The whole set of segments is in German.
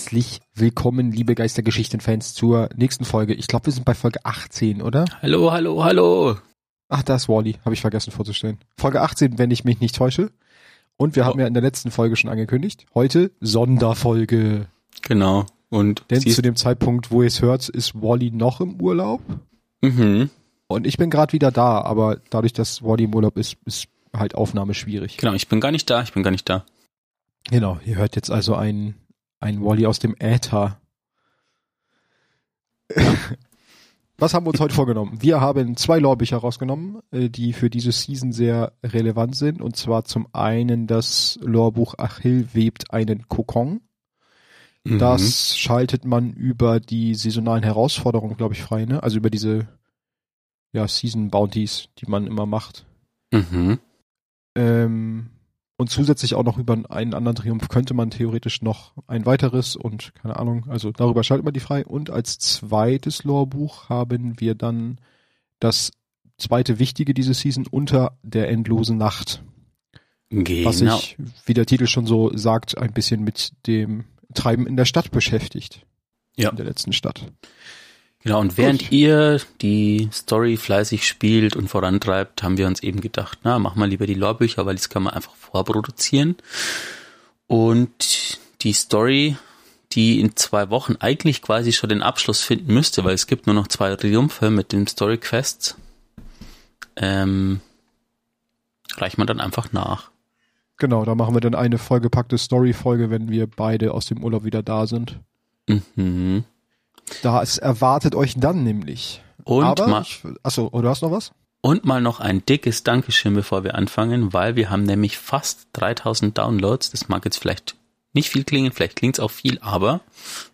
Herzlich willkommen, liebe Geistergeschichten-Fans, zur nächsten Folge. Ich glaube, wir sind bei Folge 18, oder? Hallo, hallo, hallo. Ach, da ist Wally, habe ich vergessen vorzustellen. Folge 18, wenn ich mich nicht täusche. Und wir oh. haben ja in der letzten Folge schon angekündigt, heute Sonderfolge. Genau. Und denn zu dem Zeitpunkt, wo ihr es hört, ist Wally noch im Urlaub. Mhm. Und ich bin gerade wieder da, aber dadurch, dass Wally im Urlaub ist, ist halt Aufnahme schwierig. Genau, ich bin gar nicht da, ich bin gar nicht da. Genau, ihr hört jetzt also ein, ein Wally aus dem Äther. Was haben wir uns heute vorgenommen? Wir haben zwei Lorbücher rausgenommen, äh, die für diese Season sehr relevant sind. Und zwar zum einen das Lorbuch Achill webt einen Kokon. Mhm. Das schaltet man über die saisonalen Herausforderungen, glaube ich, frei, ne? Also über diese ja, Season Bounties, die man immer macht. Mhm. Ähm, und zusätzlich auch noch über einen anderen Triumph könnte man theoretisch noch ein weiteres und keine Ahnung, also darüber schaltet man die frei. Und als zweites Lorebuch haben wir dann das zweite Wichtige diese Season unter der endlosen Nacht. Genau. Was sich, wie der Titel schon so sagt, ein bisschen mit dem Treiben in der Stadt beschäftigt. Ja. In der letzten Stadt. Genau, und während Gut. ihr die Story fleißig spielt und vorantreibt, haben wir uns eben gedacht, na, mach mal lieber die Lorbücher, weil das kann man einfach vorproduzieren. Und die Story, die in zwei Wochen eigentlich quasi schon den Abschluss finden müsste, weil es gibt nur noch zwei Triumphe mit den Story Quests, ähm, reicht man dann einfach nach. Genau, da machen wir dann eine vollgepackte Story-Folge, wenn wir beide aus dem Urlaub wieder da sind. Mhm. Das erwartet euch dann nämlich. Und Aber mal, ich, achso, hast du noch was? Und mal noch ein dickes Dankeschön, bevor wir anfangen, weil wir haben nämlich fast 3000 Downloads. Das mag jetzt vielleicht nicht viel klingen, vielleicht klingt es auch viel, aber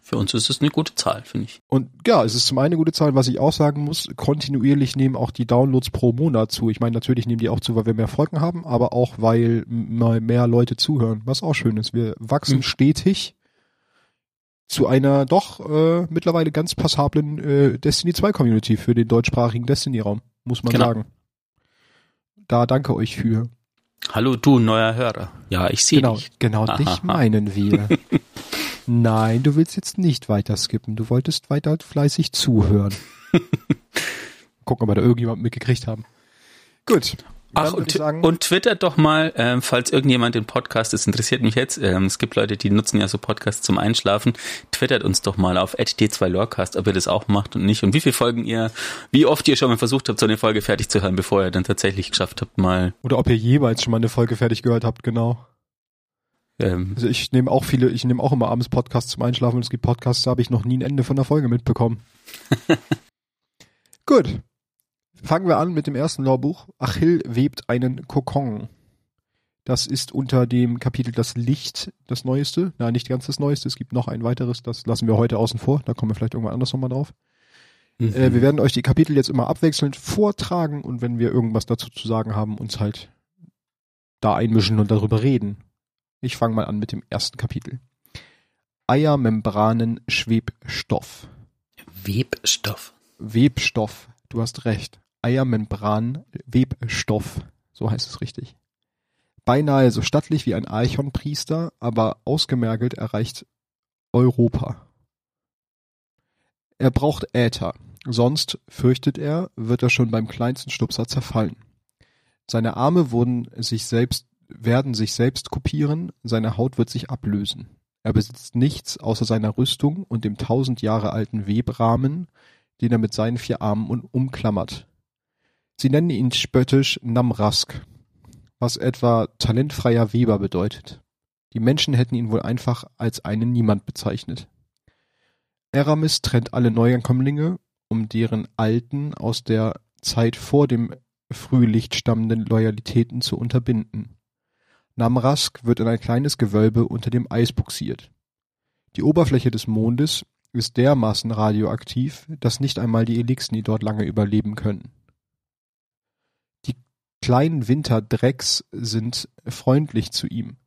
für uns ist es eine gute Zahl, finde ich. Und ja, es ist zum einen eine gute Zahl, was ich auch sagen muss, kontinuierlich nehmen auch die Downloads pro Monat zu. Ich meine, natürlich nehmen die auch zu, weil wir mehr Folgen haben, aber auch, weil mal mehr Leute zuhören, was auch schön ist. Wir wachsen mhm. stetig zu einer doch äh, mittlerweile ganz passablen äh, Destiny 2 Community für den deutschsprachigen Destiny-Raum, muss man genau. sagen. Da danke euch für. Hallo du, neuer Hörer. Ja, ich sehe genau, dich. Genau, Aha. dich meinen wir. Nein, du willst jetzt nicht weiter skippen. Du wolltest weiter fleißig zuhören. Gucken, ob wir da irgendjemand mitgekriegt haben. Gut. Ach, und, und twittert doch mal, ähm, falls irgendjemand den Podcast, das interessiert mich jetzt, ähm, es gibt Leute, die nutzen ja so Podcasts zum Einschlafen, twittert uns doch mal auf d2lorecast, ob ihr das auch macht und nicht und wie viele Folgen ihr, wie oft ihr schon mal versucht habt, so eine Folge fertig zu hören, bevor ihr dann tatsächlich geschafft habt, mal. Oder ob ihr jeweils schon mal eine Folge fertig gehört habt, genau. Ähm, also ich nehme auch viele, ich nehme auch immer abends Podcasts zum Einschlafen und es gibt Podcasts, da habe ich noch nie ein Ende von der Folge mitbekommen. Gut. Fangen wir an mit dem ersten Lorbuch. Achill webt einen Kokon. Das ist unter dem Kapitel Das Licht das Neueste. Nein, nicht ganz das Neueste. Es gibt noch ein weiteres. Das lassen wir heute außen vor. Da kommen wir vielleicht irgendwann anders nochmal drauf. Mhm. Äh, wir werden euch die Kapitel jetzt immer abwechselnd vortragen und wenn wir irgendwas dazu zu sagen haben, uns halt da einmischen und darüber reden. Ich fange mal an mit dem ersten Kapitel. Eiermembranen Schwebstoff. Webstoff. Webstoff. Du hast recht. Eiermembran Webstoff, so heißt es richtig. Beinahe so stattlich wie ein Archonpriester, aber ausgemergelt erreicht Europa. Er braucht Äther, sonst, fürchtet er, wird er schon beim kleinsten Stupser zerfallen. Seine Arme wurden sich selbst, werden sich selbst kopieren, seine Haut wird sich ablösen. Er besitzt nichts außer seiner Rüstung und dem tausend Jahre alten Webrahmen, den er mit seinen vier Armen umklammert. Sie nennen ihn spöttisch Namrask, was etwa talentfreier Weber bedeutet. Die Menschen hätten ihn wohl einfach als einen Niemand bezeichnet. Eramis trennt alle Neuankömmlinge, um deren alten, aus der Zeit vor dem Frühlicht stammenden Loyalitäten zu unterbinden. Namrask wird in ein kleines Gewölbe unter dem Eis buxiert. Die Oberfläche des Mondes ist dermaßen radioaktiv, dass nicht einmal die Elixni dort lange überleben können kleinen Winterdrecks sind freundlich zu ihm.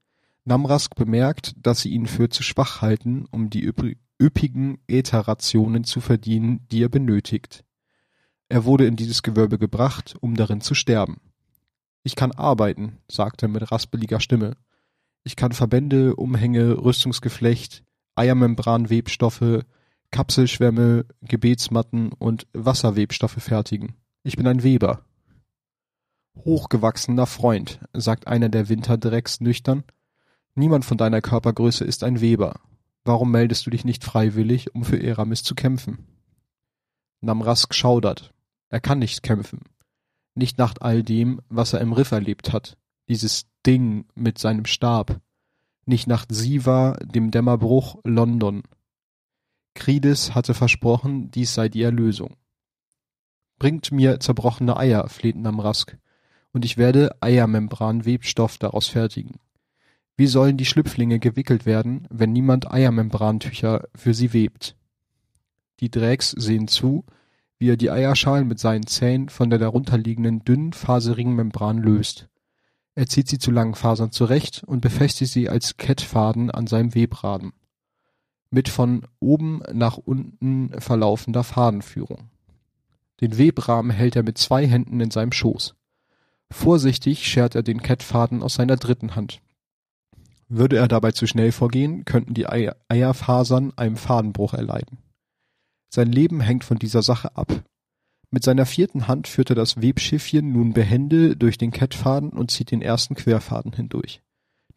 Namrask bemerkt, dass sie ihn für zu schwach halten, um die üppigen Ätherrationen zu verdienen, die er benötigt. Er wurde in dieses Gewölbe gebracht, um darin zu sterben. Ich kann arbeiten, sagt er mit raspeliger Stimme. Ich kann Verbände, Umhänge, Rüstungsgeflecht, Eiermembranwebstoffe, Kapselschwämme, Gebetsmatten und Wasserwebstoffe fertigen. Ich bin ein Weber. Hochgewachsener Freund, sagt einer der Winterdrecks nüchtern, niemand von deiner Körpergröße ist ein Weber. Warum meldest du dich nicht freiwillig, um für Eramis zu kämpfen? Namrask schaudert. Er kann nicht kämpfen. Nicht nach all dem, was er im Riff erlebt hat. Dieses Ding mit seinem Stab. Nicht nach Siva, dem Dämmerbruch, London. Kridis hatte versprochen, dies sei die Erlösung. Bringt mir zerbrochene Eier, fleht Namrask, und ich werde Eiermembran-Webstoff daraus fertigen. Wie sollen die Schlüpflinge gewickelt werden, wenn niemand Eiermembrantücher für sie webt? Die Drägs sehen zu, wie er die Eierschalen mit seinen Zähnen von der darunterliegenden dünnen, faserigen Membran löst. Er zieht sie zu langen Fasern zurecht und befestigt sie als Kettfaden an seinem Webraden. Mit von oben nach unten verlaufender Fadenführung. Den Webrahmen hält er mit zwei Händen in seinem Schoß. Vorsichtig schert er den Kettfaden aus seiner dritten Hand. Würde er dabei zu schnell vorgehen, könnten die Eierfasern einem Fadenbruch erleiden. Sein Leben hängt von dieser Sache ab. Mit seiner vierten Hand führt er das Webschiffchen nun behende durch den Kettfaden und zieht den ersten Querfaden hindurch.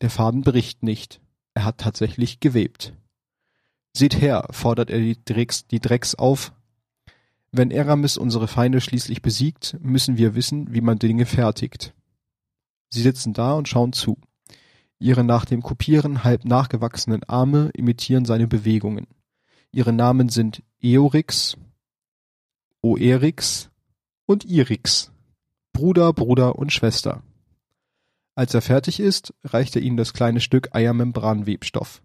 Der Faden bricht nicht. Er hat tatsächlich gewebt. Seht her, fordert er die Drecks, die Drecks auf. Wenn Eramis unsere Feinde schließlich besiegt, müssen wir wissen, wie man Dinge fertigt. Sie sitzen da und schauen zu. Ihre nach dem Kopieren halb nachgewachsenen Arme imitieren seine Bewegungen. Ihre Namen sind Eorix, Oerix und Irix. Bruder, Bruder und Schwester. Als er fertig ist, reicht er ihnen das kleine Stück Eiermembranwebstoff.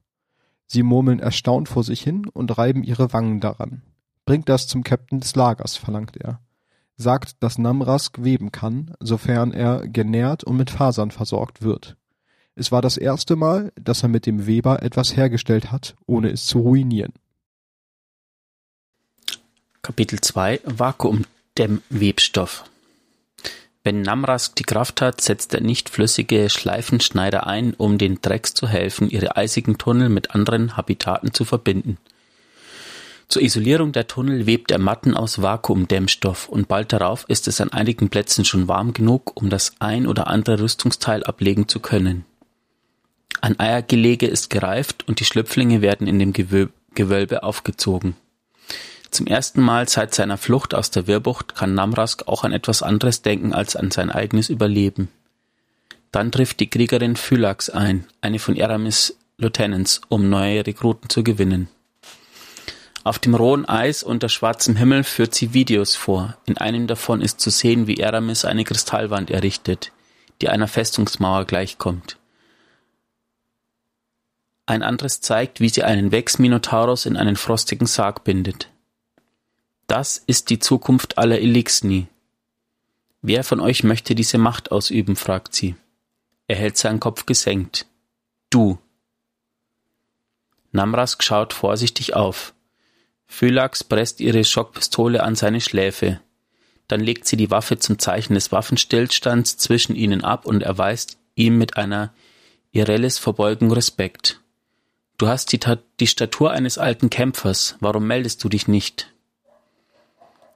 Sie murmeln erstaunt vor sich hin und reiben ihre Wangen daran. Bringt das zum Käpt'n des Lagers, verlangt er. Sagt, dass Namrask weben kann, sofern er genährt und mit Fasern versorgt wird. Es war das erste Mal, dass er mit dem Weber etwas hergestellt hat, ohne es zu ruinieren. Kapitel 2 Vakuumdämmwebstoff Wenn Namrask die Kraft hat, setzt er nicht flüssige Schleifenschneider ein, um den Drecks zu helfen, ihre eisigen Tunnel mit anderen Habitaten zu verbinden. Zur Isolierung der Tunnel webt er Matten aus Vakuumdämmstoff und bald darauf ist es an einigen Plätzen schon warm genug, um das ein oder andere Rüstungsteil ablegen zu können. Ein Eiergelege ist gereift und die Schlüpflinge werden in dem Gewölbe aufgezogen. Zum ersten Mal seit seiner Flucht aus der Wirrbucht kann Namrask auch an etwas anderes denken als an sein eigenes Überleben. Dann trifft die Kriegerin Phylax ein, eine von Eramis Lieutenants, um neue Rekruten zu gewinnen. Auf dem rohen Eis unter schwarzem Himmel führt sie Videos vor. In einem davon ist zu sehen, wie Eramis eine Kristallwand errichtet, die einer Festungsmauer gleichkommt. Ein anderes zeigt, wie sie einen Vex-Minotaurus in einen frostigen Sarg bindet. Das ist die Zukunft aller Elixni. Wer von euch möchte diese Macht ausüben? fragt sie. Er hält seinen Kopf gesenkt. Du. Namrask schaut vorsichtig auf. Phylax presst ihre Schockpistole an seine Schläfe. Dann legt sie die Waffe zum Zeichen des Waffenstillstands zwischen ihnen ab und erweist ihm mit einer Irelles Verbeugung Respekt. Du hast die, die Statur eines alten Kämpfers. Warum meldest du dich nicht?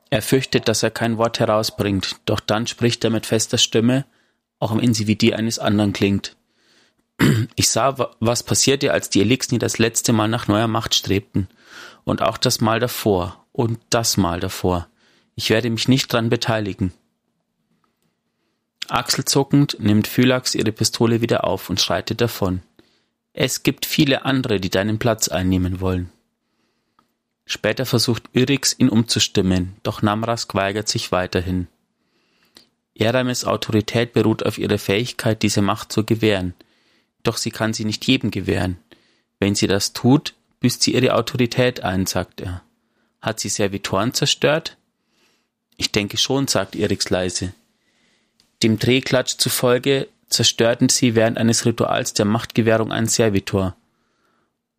Er fürchtet, dass er kein Wort herausbringt, doch dann spricht er mit fester Stimme, auch wenn sie wie die eines anderen klingt. Ich sah, was passierte, als die Elixni das letzte Mal nach neuer Macht strebten. Und auch das Mal davor. Und das Mal davor. Ich werde mich nicht dran beteiligen. Achselzuckend nimmt Phylax ihre Pistole wieder auf und schreitet davon. Es gibt viele andere, die deinen Platz einnehmen wollen. Später versucht Yrix ihn umzustimmen, doch Namrask weigert sich weiterhin. Eramis Autorität beruht auf ihrer Fähigkeit, diese Macht zu gewähren, doch sie kann sie nicht jedem gewähren. Wenn sie das tut, büßt sie ihre Autorität ein, sagt er. Hat sie Servitoren zerstört? Ich denke schon, sagt Erix leise. Dem Drehklatsch zufolge zerstörten sie während eines Rituals der Machtgewährung einen Servitor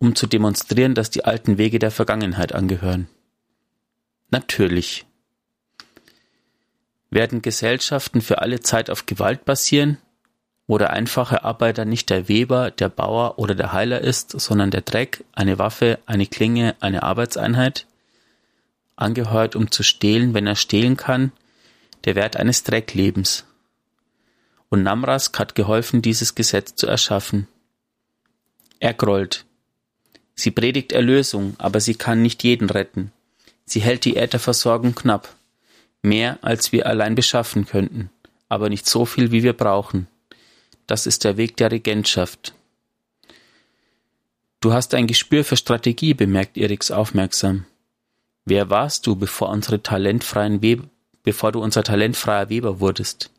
um zu demonstrieren, dass die alten Wege der Vergangenheit angehören. Natürlich. Werden Gesellschaften für alle Zeit auf Gewalt basieren? Wo der einfache Arbeiter nicht der Weber, der Bauer oder der Heiler ist, sondern der Dreck, eine Waffe, eine Klinge, eine Arbeitseinheit, angeheuert, um zu stehlen, wenn er stehlen kann, der Wert eines Drecklebens. Und Namrask hat geholfen, dieses Gesetz zu erschaffen. Er grollt. Sie predigt Erlösung, aber sie kann nicht jeden retten. Sie hält die Ätherversorgung knapp. Mehr, als wir allein beschaffen könnten, aber nicht so viel, wie wir brauchen. Das ist der Weg der Regentschaft. Du hast ein Gespür für Strategie, bemerkt Eriks aufmerksam. Wer warst du, bevor unsere talentfreien Weber, bevor du unser talentfreier Weber wurdest?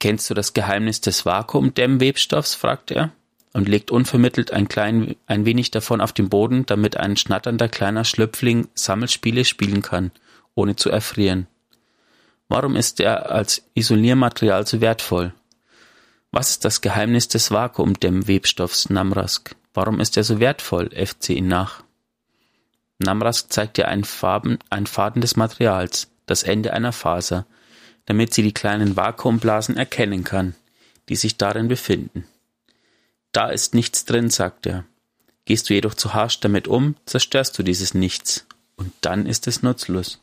Kennst du das Geheimnis des Vakuumdämmwebstoffs? fragt er und legt unvermittelt ein klein, ein wenig davon auf den Boden, damit ein schnatternder kleiner Schlüpfling Sammelspiele spielen kann, ohne zu erfrieren. Warum ist er als Isoliermaterial so wertvoll? Was ist das Geheimnis des Vakuumdämmwebstoffs Namrask? Warum ist er so wertvoll? FC ihn nach. Namrask zeigt dir einen, Farben, einen Faden des Materials, das Ende einer Faser, damit sie die kleinen Vakuumblasen erkennen kann, die sich darin befinden. Da ist nichts drin, sagt er. Gehst du jedoch zu harsch damit um, zerstörst du dieses Nichts, und dann ist es nutzlos.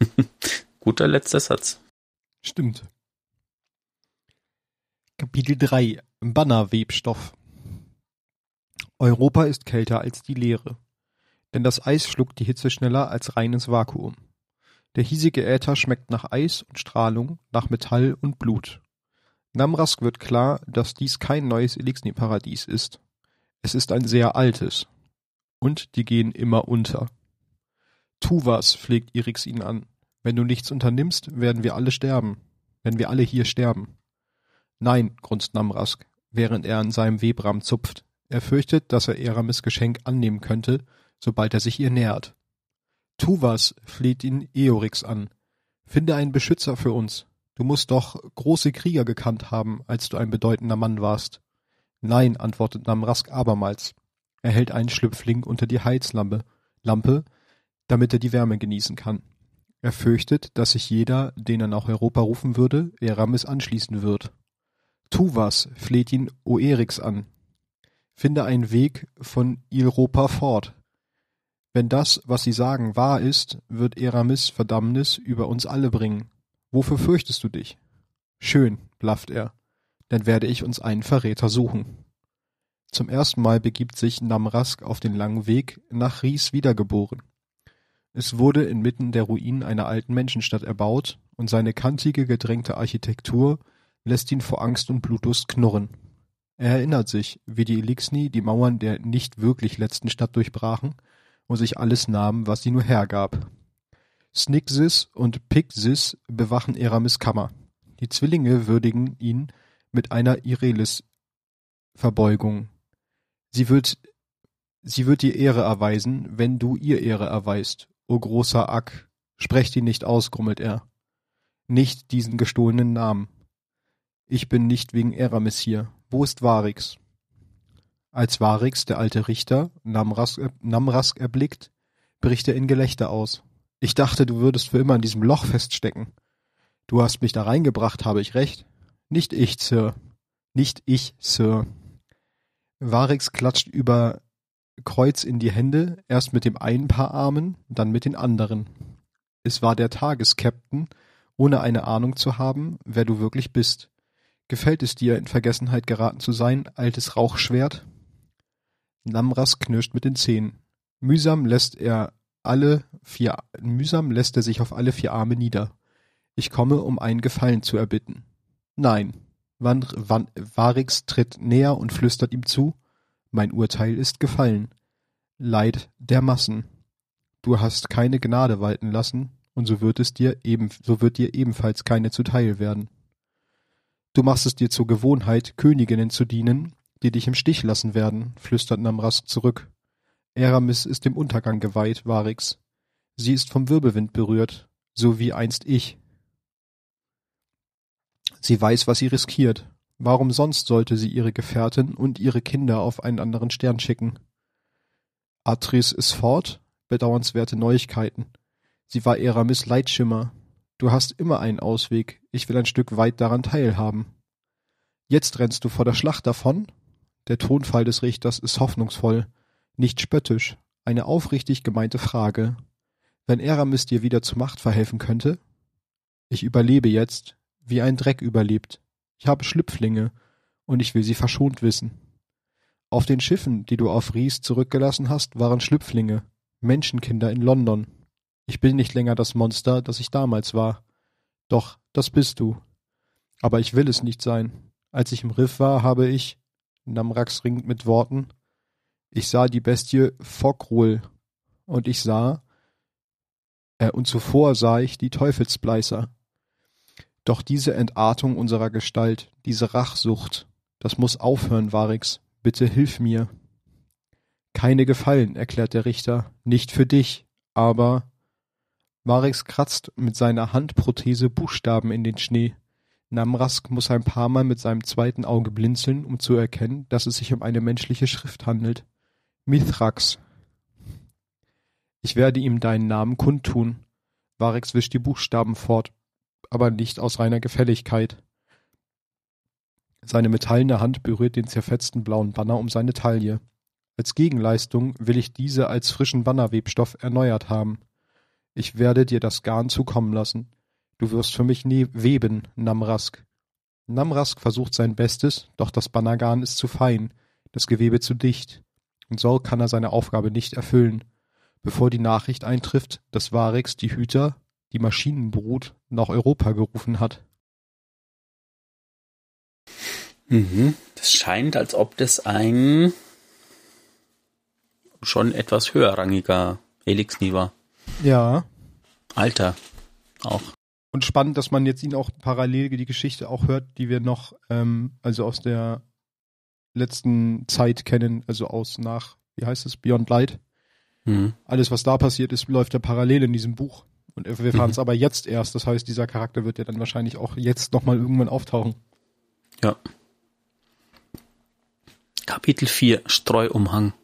Guter letzter Satz. Stimmt. Kapitel 3 Bannerwebstoff Europa ist kälter als die Leere. Denn das Eis schluckt die Hitze schneller als reines Vakuum. Der hiesige Äther schmeckt nach Eis und Strahlung, nach Metall und Blut. Namrask wird klar, dass dies kein neues Elixni-Paradies ist. Es ist ein sehr altes. Und die gehen immer unter. Tu was, pflegt Irix ihn an. Wenn du nichts unternimmst, werden wir alle sterben. Wenn wir alle hier sterben. Nein, grunzt Namrask, während er an seinem Webram zupft. Er fürchtet, dass er Eramis Geschenk annehmen könnte, sobald er sich ihr nähert. Tu was, fleht ihn Eorix an. Finde einen Beschützer für uns. Du musst doch große Krieger gekannt haben, als du ein bedeutender Mann warst. Nein, antwortet Namrask abermals. Er hält einen Schlüpfling unter die Heizlampe, Lampe, damit er die Wärme genießen kann. Er fürchtet, dass sich jeder, den er nach Europa rufen würde, Eramis anschließen wird. Tu was, fleht ihn Oerix an. Finde einen Weg von Europa fort. Wenn das, was sie sagen, wahr ist, wird Eramis Verdammnis über uns alle bringen. Wofür fürchtest du dich? Schön, blafft er, dann werde ich uns einen Verräter suchen. Zum ersten Mal begibt sich Namrask auf den langen Weg nach Ries wiedergeboren. Es wurde inmitten der Ruinen einer alten Menschenstadt erbaut, und seine kantige, gedrängte Architektur lässt ihn vor Angst und Blutdurst knurren. Er erinnert sich, wie die Elixni die Mauern der nicht wirklich letzten Stadt durchbrachen und sich alles nahmen, was sie nur hergab. Snixis und Pixis bewachen Eramis Kammer. Die Zwillinge würdigen ihn mit einer Irelis-Verbeugung. Sie wird, sie wird dir Ehre erweisen, wenn du ihr Ehre erweist, O großer Ak, sprecht ihn nicht aus, grummelt er. Nicht diesen gestohlenen Namen. Ich bin nicht wegen Eramis hier. Wo ist Varix? Als Varix, der alte Richter, Namrask, Namrask erblickt, bricht er in Gelächter aus. Ich dachte, du würdest für immer in diesem Loch feststecken. Du hast mich da reingebracht, habe ich recht? Nicht ich, Sir. Nicht ich, Sir. Varix klatscht über Kreuz in die Hände, erst mit dem einen Paar Armen, dann mit den anderen. Es war der Tageskapitän, ohne eine Ahnung zu haben, wer du wirklich bist. Gefällt es dir, in Vergessenheit geraten zu sein, altes Rauchschwert? Namras knirscht mit den Zähnen. Mühsam lässt er alle vier, mühsam lässt er sich auf alle vier Arme nieder. Ich komme, um einen Gefallen zu erbitten. Nein. Van, Van, Varix tritt näher und flüstert ihm zu. Mein Urteil ist gefallen. Leid der Massen. Du hast keine Gnade walten lassen, und so wird es dir eben, so wird dir ebenfalls keine zuteil werden. Du machst es dir zur Gewohnheit, Königinnen zu dienen, die dich im Stich lassen werden, flüstert Namrask zurück. Eramis ist dem Untergang geweiht, Varix. Sie ist vom Wirbelwind berührt, so wie einst ich. Sie weiß, was sie riskiert, Warum sonst sollte sie ihre Gefährtin und ihre Kinder auf einen anderen Stern schicken? Atris ist fort? Bedauernswerte Neuigkeiten. Sie war Eramis Leitschimmer. Du hast immer einen Ausweg. Ich will ein Stück weit daran teilhaben. Jetzt rennst du vor der Schlacht davon? Der Tonfall des Richters ist hoffnungsvoll, nicht spöttisch, eine aufrichtig gemeinte Frage. Wenn Eramis dir wieder zur Macht verhelfen könnte? Ich überlebe jetzt, wie ein Dreck überlebt. Ich habe Schlüpflinge, und ich will sie verschont wissen. Auf den Schiffen, die du auf Ries zurückgelassen hast, waren Schlüpflinge, Menschenkinder in London. Ich bin nicht länger das Monster, das ich damals war. Doch, das bist du. Aber ich will es nicht sein. Als ich im Riff war, habe ich, Namrax ringt mit Worten, ich sah die Bestie Fogrul, und ich sah, äh, und zuvor sah ich die Teufelsbleißer. Doch diese Entartung unserer Gestalt, diese Rachsucht, das muss aufhören, Varix. Bitte hilf mir. Keine Gefallen, erklärt der Richter, nicht für dich, aber Varix kratzt mit seiner Handprothese Buchstaben in den Schnee. Namrask muss ein paar Mal mit seinem zweiten Auge blinzeln, um zu erkennen, dass es sich um eine menschliche Schrift handelt. Mithrax. Ich werde ihm deinen Namen kundtun. Varix wischt die Buchstaben fort, aber nicht aus reiner Gefälligkeit. Seine metallene Hand berührt den zerfetzten blauen Banner um seine Taille. Als Gegenleistung will ich diese als frischen Bannerwebstoff erneuert haben. Ich werde dir das Garn zukommen lassen. Du wirst für mich nie weben, Namrask. Namrask versucht sein Bestes, doch das Bannergarn ist zu fein, das Gewebe zu dicht, und so kann er seine Aufgabe nicht erfüllen, bevor die Nachricht eintrifft, dass Varix die Hüter, die Maschinenbrut, nach Europa gerufen hat. Mhm. Das scheint, als ob das ein schon etwas höherrangiger Elixni war. Ja. Alter. Auch. Und spannend, dass man jetzt ihn auch parallel die Geschichte auch hört, die wir noch, ähm, also aus der letzten Zeit kennen, also aus nach, wie heißt es, Beyond Light. Mhm. Alles, was da passiert ist, läuft ja parallel in diesem Buch. Und wir fahren es mhm. aber jetzt erst. Das heißt, dieser Charakter wird ja dann wahrscheinlich auch jetzt nochmal irgendwann auftauchen. Ja. Kapitel 4 Streuumhang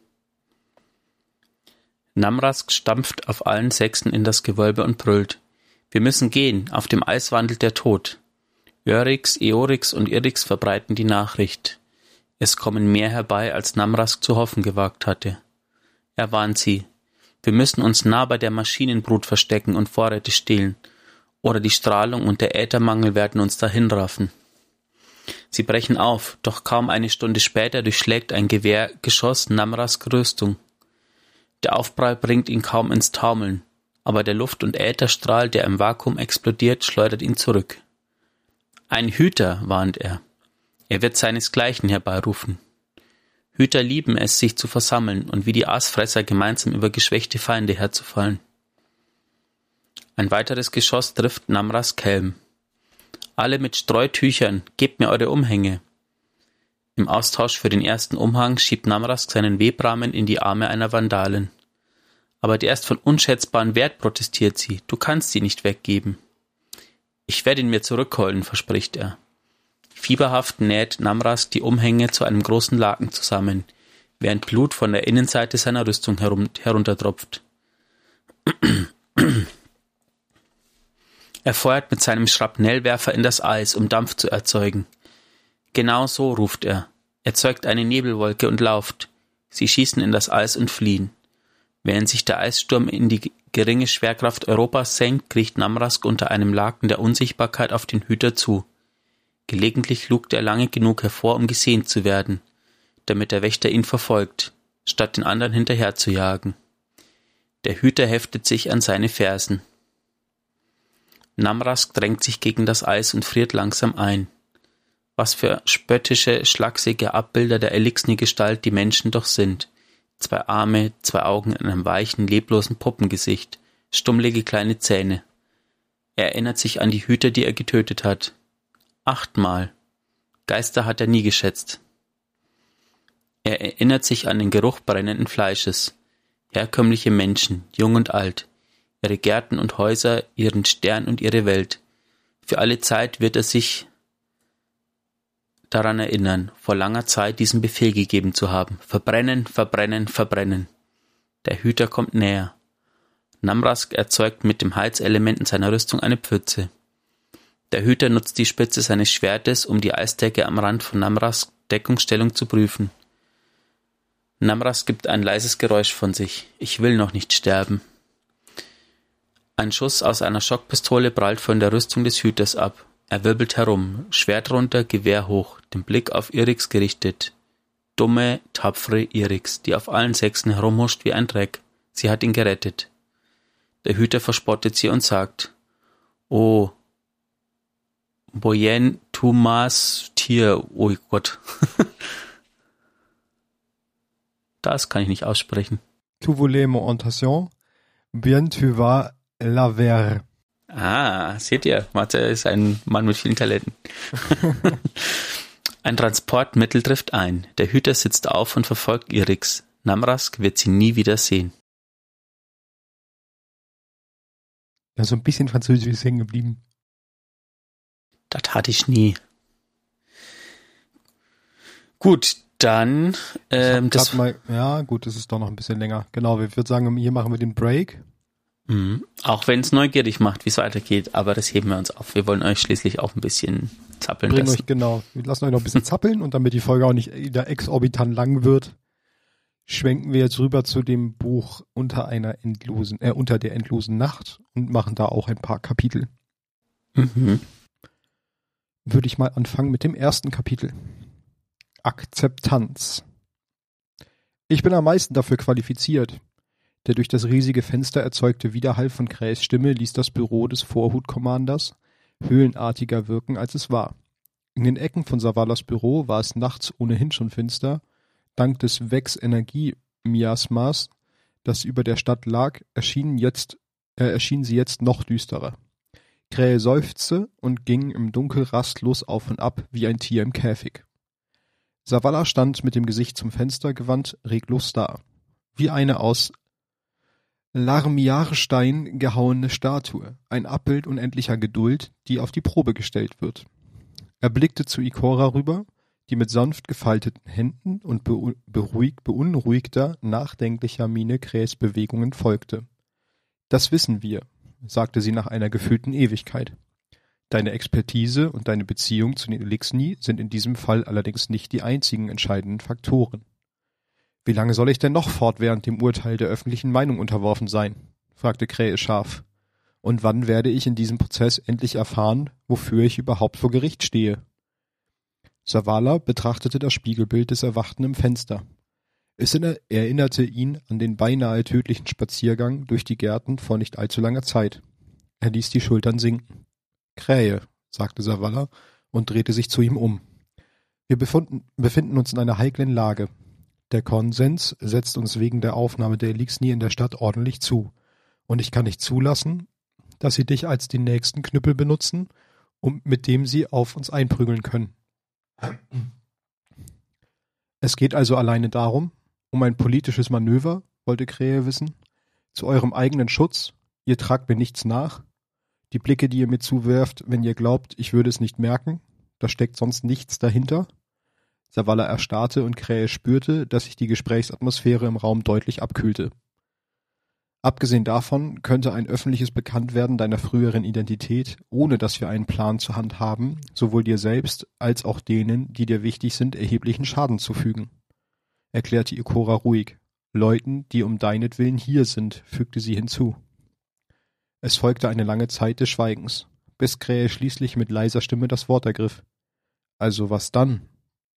Namrask stampft auf allen Sechsen in das Gewölbe und brüllt. Wir müssen gehen, auf dem Eis wandelt der Tod. Örix, Eorix und Irix verbreiten die Nachricht. Es kommen mehr herbei, als Namrask zu hoffen gewagt hatte. Er warnt sie. Wir müssen uns nah bei der Maschinenbrut verstecken und Vorräte stehlen, oder die Strahlung und der Äthermangel werden uns dahinraffen. Sie brechen auf, doch kaum eine Stunde später durchschlägt ein Gewehrgeschoss Namrask Rüstung. Der Aufprall bringt ihn kaum ins Taumeln, aber der Luft- und Ätherstrahl, der im Vakuum explodiert, schleudert ihn zurück. Ein Hüter, warnt er. Er wird seinesgleichen herbeirufen. Hüter lieben es, sich zu versammeln und wie die Aasfresser gemeinsam über geschwächte Feinde herzufallen. Ein weiteres Geschoss trifft Namras Kelm. Alle mit Streutüchern, gebt mir eure Umhänge. Im Austausch für den ersten Umhang schiebt Namrask seinen Webrahmen in die Arme einer Vandalin. Aber der ist von unschätzbarem Wert, protestiert sie. Du kannst sie nicht weggeben. Ich werde ihn mir zurückholen, verspricht er. Fieberhaft näht Namrask die Umhänge zu einem großen Laken zusammen, während Blut von der Innenseite seiner Rüstung herum, heruntertropft. Er feuert mit seinem Schrapnellwerfer in das Eis, um Dampf zu erzeugen. Genau so ruft er. Erzeugt eine Nebelwolke und lauft. Sie schießen in das Eis und fliehen. Während sich der Eissturm in die geringe Schwerkraft Europas senkt, kriecht Namrask unter einem Laken der Unsichtbarkeit auf den Hüter zu. Gelegentlich lugt er lange genug hervor, um gesehen zu werden, damit der Wächter ihn verfolgt, statt den anderen hinterher zu jagen. Der Hüter heftet sich an seine Fersen. Namrask drängt sich gegen das Eis und friert langsam ein. Was für spöttische, schlachsige Abbilder der Elixni-Gestalt die Menschen doch sind. Zwei Arme, zwei Augen in einem weichen, leblosen Puppengesicht, stummlige kleine Zähne. Er erinnert sich an die Hüter, die er getötet hat. Achtmal. Geister hat er nie geschätzt. Er erinnert sich an den Geruch brennenden Fleisches. Herkömmliche Menschen, jung und alt, ihre Gärten und Häuser, ihren Stern und ihre Welt. Für alle Zeit wird er sich daran erinnern, vor langer Zeit diesen Befehl gegeben zu haben. Verbrennen, verbrennen, verbrennen. Der Hüter kommt näher. Namrask erzeugt mit dem Heizelement in seiner Rüstung eine Pfütze. Der Hüter nutzt die Spitze seines Schwertes, um die Eisdecke am Rand von Namrasks Deckungsstellung zu prüfen. Namras gibt ein leises Geräusch von sich. Ich will noch nicht sterben. Ein Schuss aus einer Schockpistole prallt von der Rüstung des Hüters ab. Er wirbelt herum, Schwert runter, Gewehr hoch, den Blick auf Irix gerichtet. Dumme, tapfere Irix, die auf allen Sechsen herumhuscht wie ein Dreck. Sie hat ihn gerettet. Der Hüter verspottet sie und sagt, Oh, Boyen Thomas Tier, oh Gott. das kann ich nicht aussprechen. Tu voulais mon attention, bien tu vas la ver. Ah, seht ihr, Mathe ist ein Mann mit vielen Talenten. ein Transportmittel trifft ein. Der Hüter sitzt auf und verfolgt Irix. Namrask wird sie nie wieder sehen. Ja, so ein bisschen Französisch ist hängen geblieben. Das hatte ich nie. Gut, dann ähm, das mal, ja gut, das ist doch noch ein bisschen länger. Genau, wir würden sagen, hier machen wir den Break. Mhm. Auch wenn es neugierig macht, wie es weitergeht, aber das heben wir uns auf. Wir wollen euch schließlich auch ein bisschen zappeln Bringen lassen. Euch, genau, wir lassen euch noch ein bisschen zappeln und damit die Folge auch nicht wieder exorbitant lang wird, schwenken wir jetzt rüber zu dem Buch unter einer endlosen, äh, unter der endlosen Nacht und machen da auch ein paar Kapitel. Mhm. Würde ich mal anfangen mit dem ersten Kapitel. Akzeptanz. Ich bin am meisten dafür qualifiziert, der durch das riesige Fenster erzeugte Widerhall von Krähs Stimme ließ das Büro des Vorhut-Commanders höhlenartiger wirken, als es war. In den Ecken von Savalas Büro war es nachts ohnehin schon finster. Dank des Vex-Energie-Miasmas, das über der Stadt lag, erschienen, jetzt, äh, erschienen sie jetzt noch düsterer. Krähe seufzte und ging im Dunkel rastlos auf und ab wie ein Tier im Käfig. Savala stand mit dem Gesicht zum Fenster gewandt, reglos da. Wie eine aus Larmiarstein gehauene Statue, ein Abbild unendlicher Geduld, die auf die Probe gestellt wird. Er blickte zu Ikora rüber, die mit sanft gefalteten Händen und beruhig, beunruhigter, nachdenklicher Miene Krähs Bewegungen folgte. Das wissen wir, sagte sie nach einer gefühlten Ewigkeit. Deine Expertise und deine Beziehung zu den Elixni sind in diesem Fall allerdings nicht die einzigen entscheidenden Faktoren. Wie lange soll ich denn noch fortwährend dem Urteil der öffentlichen Meinung unterworfen sein? fragte Krähe scharf. Und wann werde ich in diesem Prozess endlich erfahren, wofür ich überhaupt vor Gericht stehe? Savala betrachtete das Spiegelbild des Erwachten im Fenster. Es erinnerte ihn an den beinahe tödlichen Spaziergang durch die Gärten vor nicht allzu langer Zeit. Er ließ die Schultern sinken. Krähe, sagte Savala und drehte sich zu ihm um. Wir befinden, befinden uns in einer heiklen Lage. Der Konsens setzt uns wegen der Aufnahme der Elixni in der Stadt ordentlich zu. Und ich kann nicht zulassen, dass sie dich als den nächsten Knüppel benutzen, um mit dem sie auf uns einprügeln können. Es geht also alleine darum, um ein politisches Manöver, wollte Krähe wissen, zu eurem eigenen Schutz, ihr tragt mir nichts nach, die Blicke, die ihr mir zuwerft, wenn ihr glaubt, ich würde es nicht merken, da steckt sonst nichts dahinter, Savala erstarrte und Krähe spürte, dass sich die Gesprächsatmosphäre im Raum deutlich abkühlte. Abgesehen davon könnte ein öffentliches Bekanntwerden deiner früheren Identität, ohne dass wir einen Plan zur Hand haben, sowohl dir selbst als auch denen, die dir wichtig sind, erheblichen Schaden zufügen, erklärte Ikora ruhig. Leuten, die um deinetwillen hier sind, fügte sie hinzu. Es folgte eine lange Zeit des Schweigens, bis Krähe schließlich mit leiser Stimme das Wort ergriff. Also was dann?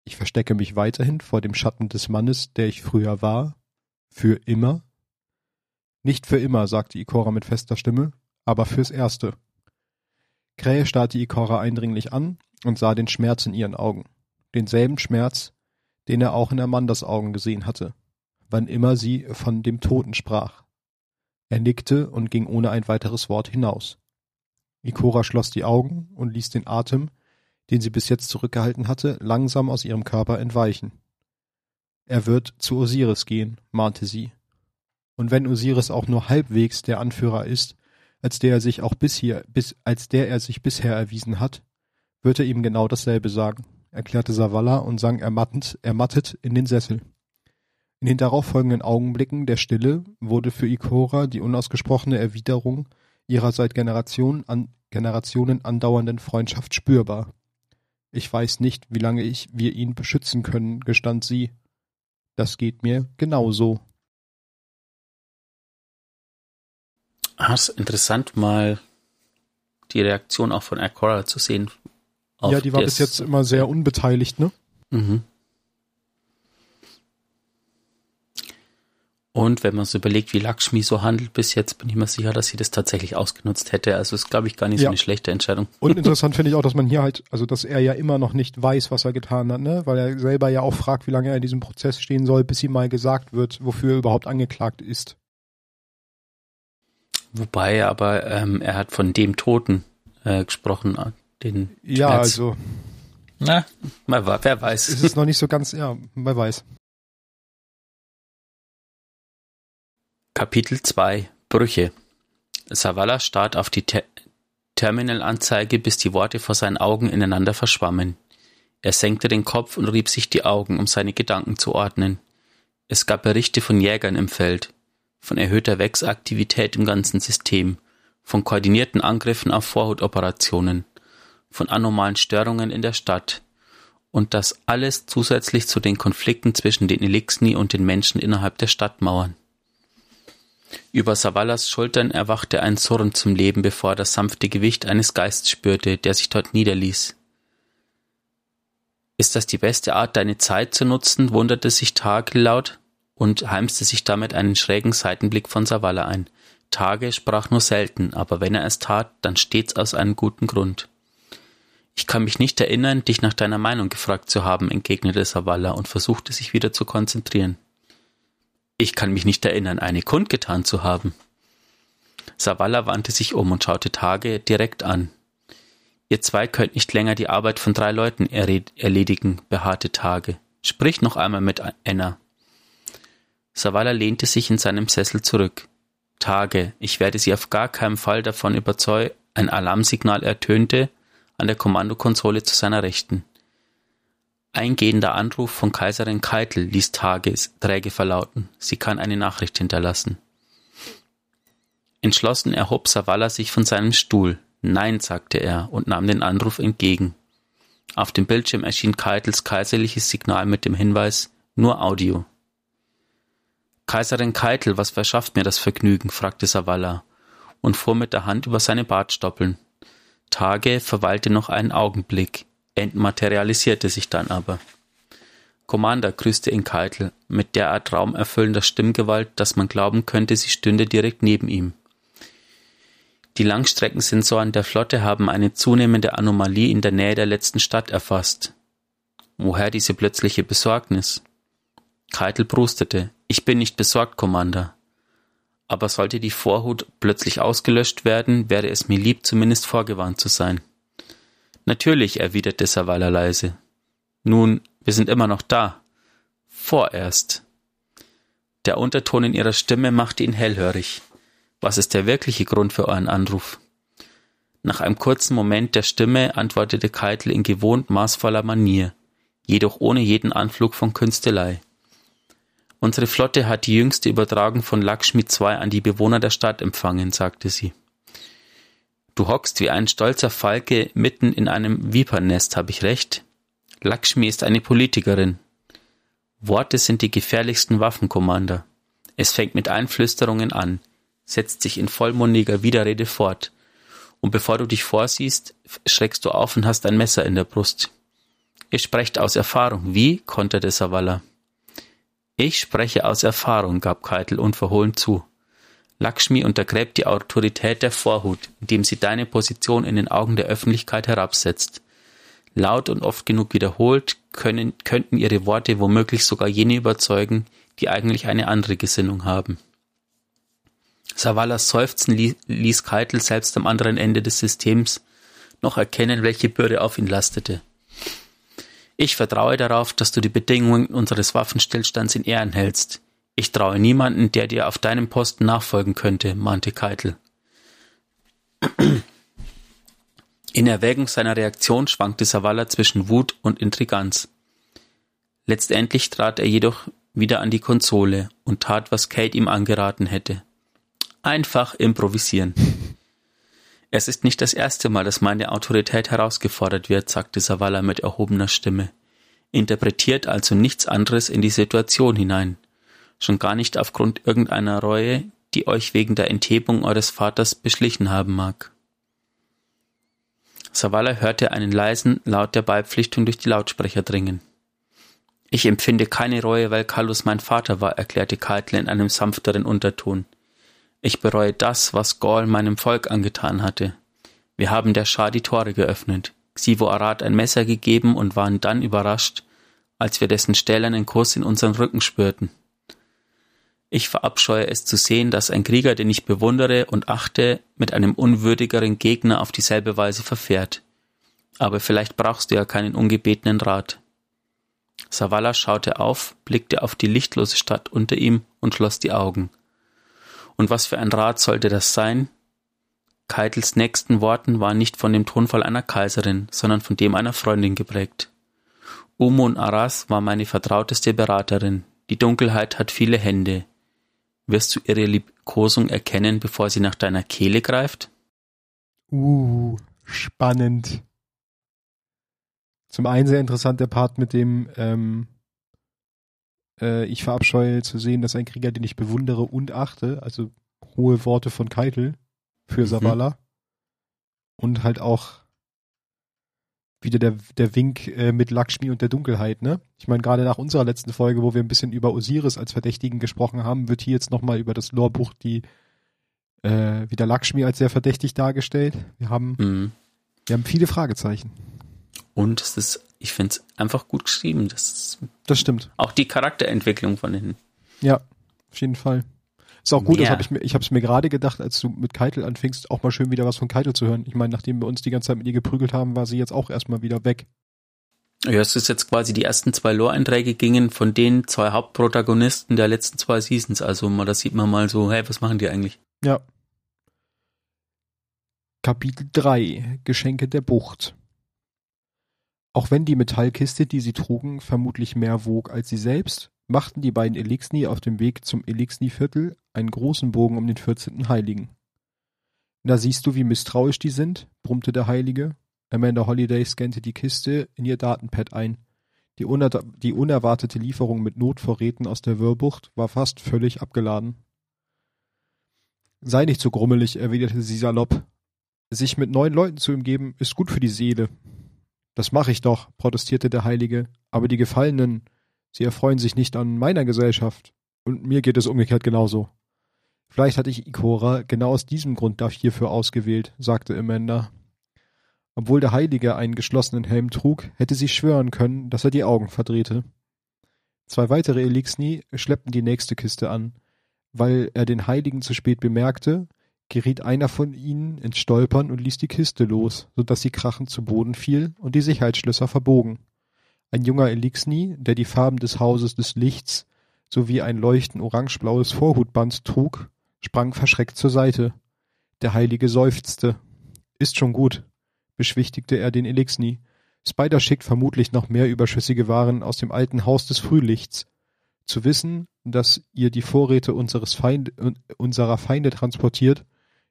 Ich verstecke mich weiterhin vor dem Schatten des Mannes, der ich früher war? Für immer? Nicht für immer, sagte Ikora mit fester Stimme, aber fürs Erste. Krähe starrte Ikora eindringlich an und sah den Schmerz in ihren Augen. Denselben Schmerz, den er auch in Amandas Augen gesehen hatte, wann immer sie von dem Toten sprach. Er nickte und ging ohne ein weiteres Wort hinaus. Ikora schloss die Augen und ließ den Atem, den sie bis jetzt zurückgehalten hatte, langsam aus ihrem Körper entweichen. Er wird zu Osiris gehen, mahnte sie. Und wenn Osiris auch nur halbwegs der Anführer ist, als der er sich auch bisher, bis, als der er sich bisher erwiesen hat, wird er ihm genau dasselbe sagen, erklärte Savala und sang ermattend, ermattet in den Sessel. In den darauffolgenden Augenblicken der Stille wurde für Ikora die unausgesprochene Erwiderung ihrer seit Generationen, an, Generationen andauernden Freundschaft spürbar. Ich weiß nicht, wie lange ich, wir ihn beschützen können, gestand sie. Das geht mir genauso. Ah, ist interessant, mal die Reaktion auch von Akora zu sehen. Ja, die war bis jetzt immer sehr unbeteiligt, ne? Mhm. Und wenn man so überlegt, wie Lakshmi so handelt bis jetzt, bin ich mir sicher, dass sie das tatsächlich ausgenutzt hätte. Also ist, glaube ich, gar nicht ja. so eine schlechte Entscheidung. Und interessant finde ich auch, dass man hier halt, also dass er ja immer noch nicht weiß, was er getan hat, ne? Weil er selber ja auch fragt, wie lange er in diesem Prozess stehen soll, bis ihm mal gesagt wird, wofür er überhaupt angeklagt ist. Wobei aber ähm, er hat von dem Toten äh, gesprochen, den Ja, Schmerz. also. Na, mal, wer weiß. Ist es noch nicht so ganz, ja, wer weiß. Kapitel 2 Brüche Savala starrt auf die Te Terminalanzeige, bis die Worte vor seinen Augen ineinander verschwammen. Er senkte den Kopf und rieb sich die Augen, um seine Gedanken zu ordnen. Es gab Berichte von Jägern im Feld, von erhöhter Wechsaktivität im ganzen System, von koordinierten Angriffen auf Vorhutoperationen, von anomalen Störungen in der Stadt, und das alles zusätzlich zu den Konflikten zwischen den Elixni und den Menschen innerhalb der Stadtmauern. Über Savallas Schultern erwachte ein Surren zum Leben, bevor er das sanfte Gewicht eines Geistes spürte, der sich dort niederließ. Ist das die beste Art, deine Zeit zu nutzen? wunderte sich Tage laut und heimste sich damit einen schrägen Seitenblick von Savalla ein. Tage sprach nur selten, aber wenn er es tat, dann stets aus einem guten Grund. Ich kann mich nicht erinnern, dich nach deiner Meinung gefragt zu haben, entgegnete Savalla und versuchte sich wieder zu konzentrieren. Ich kann mich nicht erinnern, eine kundgetan zu haben. Savalla wandte sich um und schaute Tage direkt an. Ihr zwei könnt nicht länger die Arbeit von drei Leuten erledigen, beharrte Tage. Sprich noch einmal mit Anna. Savalla lehnte sich in seinem Sessel zurück. Tage, ich werde Sie auf gar keinen Fall davon überzeugen. Ein Alarmsignal ertönte an der Kommandokonsole zu seiner Rechten. Eingehender Anruf von Kaiserin Keitel ließ Tages träge verlauten, sie kann eine Nachricht hinterlassen. Entschlossen erhob Savala sich von seinem Stuhl. Nein, sagte er und nahm den Anruf entgegen. Auf dem Bildschirm erschien Keitels kaiserliches Signal mit dem Hinweis nur Audio. Kaiserin Keitel, was verschafft mir das Vergnügen? fragte Savala und fuhr mit der Hand über seine Bartstoppeln. Tage verweilte noch einen Augenblick entmaterialisierte sich dann aber. Commander grüßte ihn Keitel mit derart raumerfüllender Stimmgewalt, dass man glauben könnte, sie stünde direkt neben ihm. Die Langstreckensensoren der Flotte haben eine zunehmende Anomalie in der Nähe der letzten Stadt erfasst. Woher diese plötzliche Besorgnis? Keitel brustete. Ich bin nicht besorgt, Commander. Aber sollte die Vorhut plötzlich ausgelöscht werden, wäre es mir lieb, zumindest vorgewarnt zu sein. Natürlich, erwiderte Savala leise. Nun, wir sind immer noch da. Vorerst. Der Unterton in ihrer Stimme machte ihn hellhörig. Was ist der wirkliche Grund für euren Anruf? Nach einem kurzen Moment der Stimme antwortete Keitel in gewohnt maßvoller Manier, jedoch ohne jeden Anflug von Künstelei. Unsere Flotte hat die jüngste Übertragung von Lakshmi II an die Bewohner der Stadt empfangen, sagte sie. Du hockst wie ein stolzer Falke mitten in einem Vipernest, hab ich recht? Lakshmi ist eine Politikerin. Worte sind die gefährlichsten Waffen, Commander. Es fängt mit Einflüsterungen an, setzt sich in vollmundiger Widerrede fort. Und bevor du dich vorsiehst, schreckst du auf und hast ein Messer in der Brust. Ihr sprecht aus Erfahrung. Wie? konterte Savala. Ich spreche aus Erfahrung, gab Keitel unverhohlen zu. Lakshmi untergräbt die Autorität der Vorhut, indem sie deine Position in den Augen der Öffentlichkeit herabsetzt. Laut und oft genug wiederholt können, könnten ihre Worte womöglich sogar jene überzeugen, die eigentlich eine andere Gesinnung haben. Savalas Seufzen ließ Keitel selbst am anderen Ende des Systems noch erkennen, welche Bürde auf ihn lastete. Ich vertraue darauf, dass du die Bedingungen unseres Waffenstillstands in Ehren hältst. Ich traue niemanden, der dir auf deinem Posten nachfolgen könnte, mahnte Keitel. In Erwägung seiner Reaktion schwankte Savalla zwischen Wut und Intriganz. Letztendlich trat er jedoch wieder an die Konsole und tat, was Kate ihm angeraten hätte. Einfach improvisieren. Es ist nicht das erste Mal, dass meine Autorität herausgefordert wird, sagte Savala mit erhobener Stimme. Interpretiert also nichts anderes in die Situation hinein. Schon gar nicht aufgrund irgendeiner Reue, die euch wegen der Enthebung eures Vaters beschlichen haben mag. Savala hörte einen leisen Laut der Beipflichtung durch die Lautsprecher dringen. Ich empfinde keine Reue, weil Carlos mein Vater war, erklärte Keitel in einem sanfteren Unterton. Ich bereue das, was Gaul meinem Volk angetan hatte. Wir haben der Schar die Tore geöffnet, Xivo Arad ein Messer gegeben und waren dann überrascht, als wir dessen stählernen Kuss in unseren Rücken spürten. Ich verabscheue es zu sehen, dass ein Krieger, den ich bewundere und achte, mit einem unwürdigeren Gegner auf dieselbe Weise verfährt. Aber vielleicht brauchst du ja keinen ungebetenen Rat. Savala schaute auf, blickte auf die lichtlose Stadt unter ihm und schloss die Augen. Und was für ein Rat sollte das sein? Keitels nächsten Worten waren nicht von dem Tonfall einer Kaiserin, sondern von dem einer Freundin geprägt. Umun Aras war meine vertrauteste Beraterin. Die Dunkelheit hat viele Hände. Wirst du ihre Liebkosung erkennen, bevor sie nach deiner Kehle greift? Uh, spannend. Zum einen sehr interessant der Part mit dem, ähm, äh, ich verabscheue zu sehen, dass ein Krieger, den ich bewundere und achte, also hohe Worte von Keitel für Savala. Mhm. Und halt auch wieder der, der Wink äh, mit Lakshmi und der Dunkelheit, ne? Ich meine, gerade nach unserer letzten Folge, wo wir ein bisschen über Osiris als Verdächtigen gesprochen haben, wird hier jetzt nochmal über das Lorbuch die äh, wieder Lakshmi als sehr verdächtig dargestellt. Wir haben, mhm. wir haben viele Fragezeichen. Und es ist, ich finde es einfach gut geschrieben. Das, das stimmt. Auch die Charakterentwicklung von den. Ja, auf jeden Fall. Ist auch gut, ja. das hab ich mir, ich habe es mir gerade gedacht, als du mit Keitel anfingst, auch mal schön wieder was von Keitel zu hören. Ich meine, nachdem wir uns die ganze Zeit mit ihr geprügelt haben, war sie jetzt auch erstmal wieder weg. Ja, es ist jetzt quasi die ersten zwei Lore-Einträge gingen von den zwei Hauptprotagonisten der letzten zwei Seasons. Also mal, da sieht man mal so, hey, was machen die eigentlich? Ja. Kapitel 3 Geschenke der Bucht Auch wenn die Metallkiste, die sie trugen, vermutlich mehr wog als sie selbst, machten die beiden Elixni auf dem Weg zum Elixni-Viertel einen großen Bogen um den vierzehnten Heiligen. Da siehst du, wie misstrauisch die sind, brummte der Heilige. Amanda Holiday scannte die Kiste in ihr Datenpad ein. Die, uner die unerwartete Lieferung mit Notvorräten aus der Wirrbucht war fast völlig abgeladen. Sei nicht so grummelig, erwiderte sie salopp. Sich mit neuen Leuten zu umgeben, ist gut für die Seele. Das mache ich doch, protestierte der Heilige, aber die Gefallenen, Sie erfreuen sich nicht an meiner Gesellschaft. Und mir geht es umgekehrt genauso. Vielleicht hatte ich Ikora genau aus diesem Grund dafür ausgewählt, sagte Amanda. Obwohl der Heilige einen geschlossenen Helm trug, hätte sie schwören können, dass er die Augen verdrehte. Zwei weitere Elixni schleppten die nächste Kiste an. Weil er den Heiligen zu spät bemerkte, geriet einer von ihnen ins Stolpern und ließ die Kiste los, so dass sie krachend zu Boden fiel und die Sicherheitsschlösser verbogen. Ein junger Elixni, der die Farben des Hauses des Lichts sowie ein leuchtend orangeblaues Vorhutband trug, sprang verschreckt zur Seite. Der Heilige seufzte. Ist schon gut, beschwichtigte er den Elixni. Spider schickt vermutlich noch mehr überschüssige Waren aus dem alten Haus des Frühlichts. Zu wissen, dass ihr die Vorräte unseres Feind, unserer Feinde transportiert,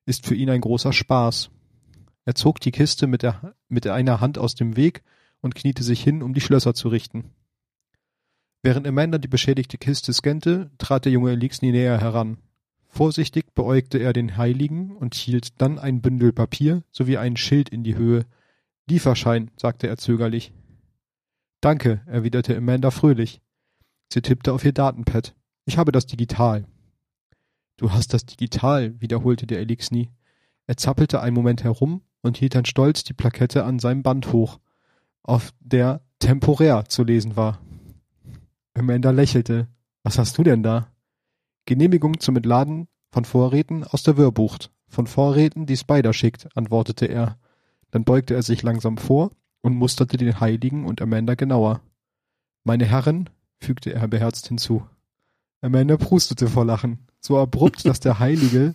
ist für ihn ein großer Spaß. Er zog die Kiste mit, der, mit einer Hand aus dem Weg und kniete sich hin, um die Schlösser zu richten. Während Amanda die beschädigte Kiste scannte, trat der junge Elixni näher heran. Vorsichtig beäugte er den Heiligen und hielt dann ein Bündel Papier sowie einen Schild in die Höhe. Lieferschein, sagte er zögerlich. Danke, erwiderte Amanda fröhlich. Sie tippte auf ihr Datenpad. Ich habe das digital. Du hast das digital, wiederholte der Elixni. Er zappelte einen Moment herum und hielt dann stolz die Plakette an seinem Band hoch auf der temporär zu lesen war. Amanda lächelte. Was hast du denn da? Genehmigung zum Entladen von Vorräten aus der Wirrbucht. Von Vorräten, die Spider schickt, antwortete er. Dann beugte er sich langsam vor und musterte den Heiligen und Amanda genauer. Meine Herren, fügte er beherzt hinzu. Amanda prustete vor Lachen, so abrupt, dass der Heilige,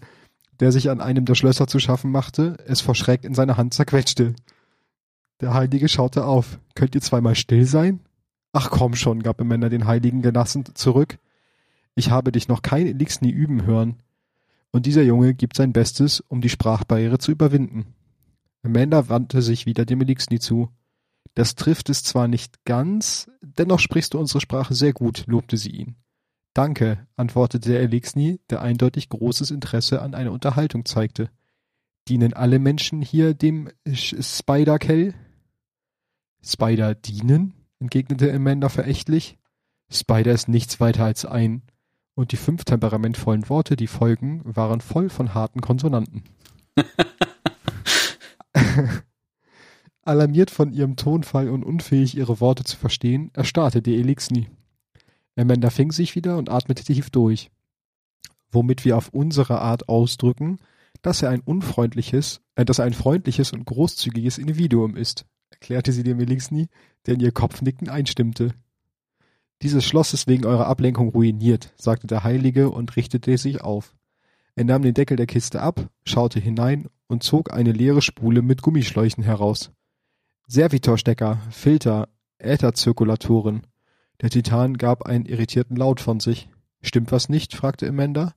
der sich an einem der Schlösser zu schaffen machte, es vor Schreck in seiner Hand zerquetschte. Der Heilige schaute auf. Könnt ihr zweimal still sein? Ach komm schon, gab Amanda den Heiligen gelassen zurück. Ich habe dich noch kein Elixni üben hören. Und dieser Junge gibt sein Bestes, um die Sprachbarriere zu überwinden. Amanda wandte sich wieder dem Elixni zu. Das trifft es zwar nicht ganz, dennoch sprichst du unsere Sprache sehr gut, lobte sie ihn. Danke, antwortete der Elixni, der eindeutig großes Interesse an einer Unterhaltung zeigte. Dienen alle Menschen hier dem Spider-Kell? Spider dienen? entgegnete Amanda verächtlich. Spider ist nichts weiter als ein. Und die fünf temperamentvollen Worte, die folgen, waren voll von harten Konsonanten. Alarmiert von ihrem Tonfall und unfähig, ihre Worte zu verstehen, erstarrte die Elixni. Amanda fing sich wieder und atmete tief durch. Womit wir auf unsere Art ausdrücken, dass er ein unfreundliches, äh, dass er ein freundliches und großzügiges Individuum ist, erklärte sie dem Elixni, der in ihr Kopfnicken einstimmte. Dieses Schloss ist wegen eurer Ablenkung ruiniert, sagte der Heilige und richtete sich auf. Er nahm den Deckel der Kiste ab, schaute hinein und zog eine leere Spule mit Gummischläuchen heraus. Servitorstecker, Filter, Ätherzirkulatoren. Der Titan gab einen irritierten Laut von sich. Stimmt was nicht? fragte Amanda.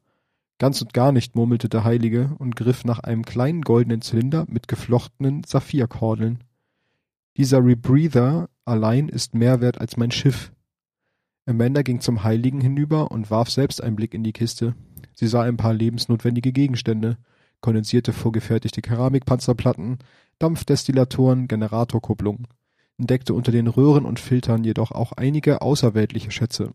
Ganz und gar nicht, murmelte der Heilige und griff nach einem kleinen goldenen Zylinder mit geflochtenen Saphirkordeln. Dieser Rebreather allein ist mehr wert als mein Schiff. Amanda ging zum Heiligen hinüber und warf selbst einen Blick in die Kiste. Sie sah ein paar lebensnotwendige Gegenstände, kondensierte vorgefertigte Keramikpanzerplatten, Dampfdestillatoren, Generatorkupplungen, entdeckte unter den Röhren und Filtern jedoch auch einige außerweltliche Schätze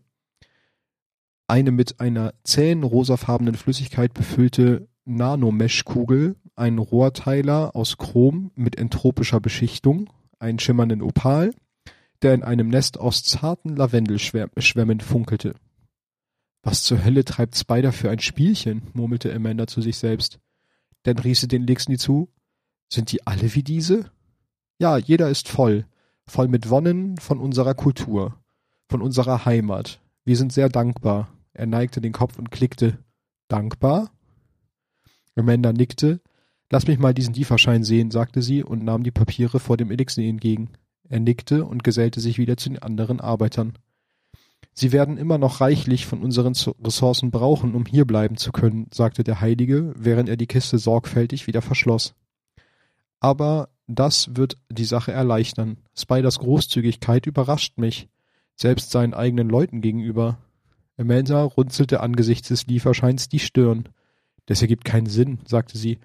eine mit einer zähen rosafarbenen Flüssigkeit befüllte Nanomesh-Kugel, ein Rohrteiler aus Chrom mit entropischer Beschichtung, einen schimmernden Opal, der in einem Nest aus zarten Lavendelschwämmen funkelte. Was zur Hölle treibt Spider für ein Spielchen? murmelte Amanda zu sich selbst. Dann rief sie den Lixni zu. Sind die alle wie diese? Ja, jeder ist voll. Voll mit Wonnen von unserer Kultur. Von unserer Heimat. Wir sind sehr dankbar. Er neigte den Kopf und klickte. Dankbar? Amanda nickte. Lass mich mal diesen Lieferschein sehen, sagte sie und nahm die Papiere vor dem Elixir entgegen. Er nickte und gesellte sich wieder zu den anderen Arbeitern. Sie werden immer noch reichlich von unseren Ressourcen brauchen, um hier bleiben zu können, sagte der Heilige, während er die Kiste sorgfältig wieder verschloss. Aber das wird die Sache erleichtern. Spiders Großzügigkeit überrascht mich, selbst seinen eigenen Leuten gegenüber. Amanda runzelte angesichts des Lieferscheins die Stirn. Das ergibt keinen Sinn, sagte sie.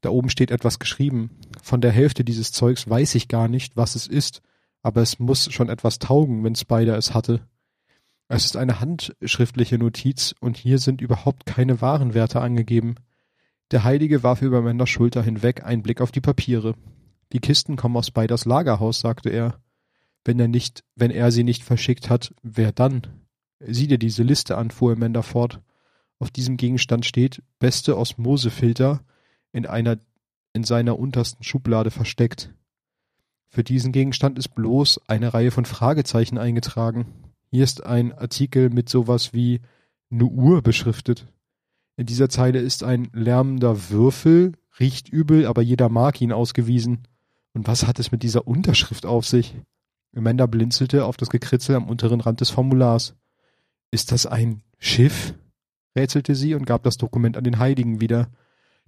Da oben steht etwas geschrieben. Von der Hälfte dieses Zeugs weiß ich gar nicht, was es ist, aber es muss schon etwas taugen, wenn Spider es hatte. Es ist eine handschriftliche Notiz und hier sind überhaupt keine Warenwerte angegeben. Der Heilige warf über Amandas Schulter hinweg einen Blick auf die Papiere. Die Kisten kommen aus Spiders Lagerhaus, sagte er. Wenn er nicht, wenn er sie nicht verschickt hat, wer dann? Sieh dir diese Liste an, fuhr Amanda fort. Auf diesem Gegenstand steht beste Osmosefilter in einer in seiner untersten Schublade versteckt. Für diesen Gegenstand ist bloß eine Reihe von Fragezeichen eingetragen. Hier ist ein Artikel mit sowas wie ne Uhr beschriftet. In dieser Zeile ist ein lärmender Würfel, riecht übel, aber jeder mag ihn ausgewiesen. Und was hat es mit dieser Unterschrift auf sich? Amanda blinzelte auf das Gekritzel am unteren Rand des Formulars. Ist das ein Schiff? rätselte sie und gab das Dokument an den Heiligen wieder.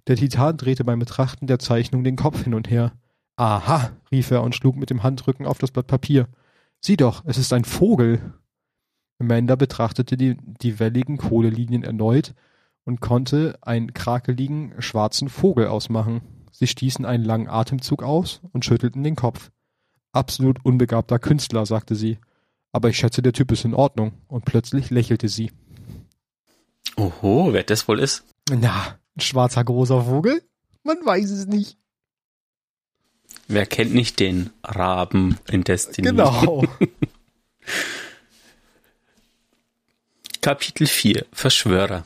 Der Titan drehte beim Betrachten der Zeichnung den Kopf hin und her. Aha, rief er und schlug mit dem Handrücken auf das Blatt Papier. Sieh doch, es ist ein Vogel. Amanda betrachtete die, die welligen Kohlelinien erneut und konnte einen krakeligen, schwarzen Vogel ausmachen. Sie stießen einen langen Atemzug aus und schüttelten den Kopf. Absolut unbegabter Künstler, sagte sie aber ich schätze, der Typ ist in Ordnung. Und plötzlich lächelte sie. Oho, wer das wohl ist? Na, ein schwarzer großer Vogel? Man weiß es nicht. Wer kennt nicht den Raben in Destiny? Genau. Kapitel 4 Verschwörer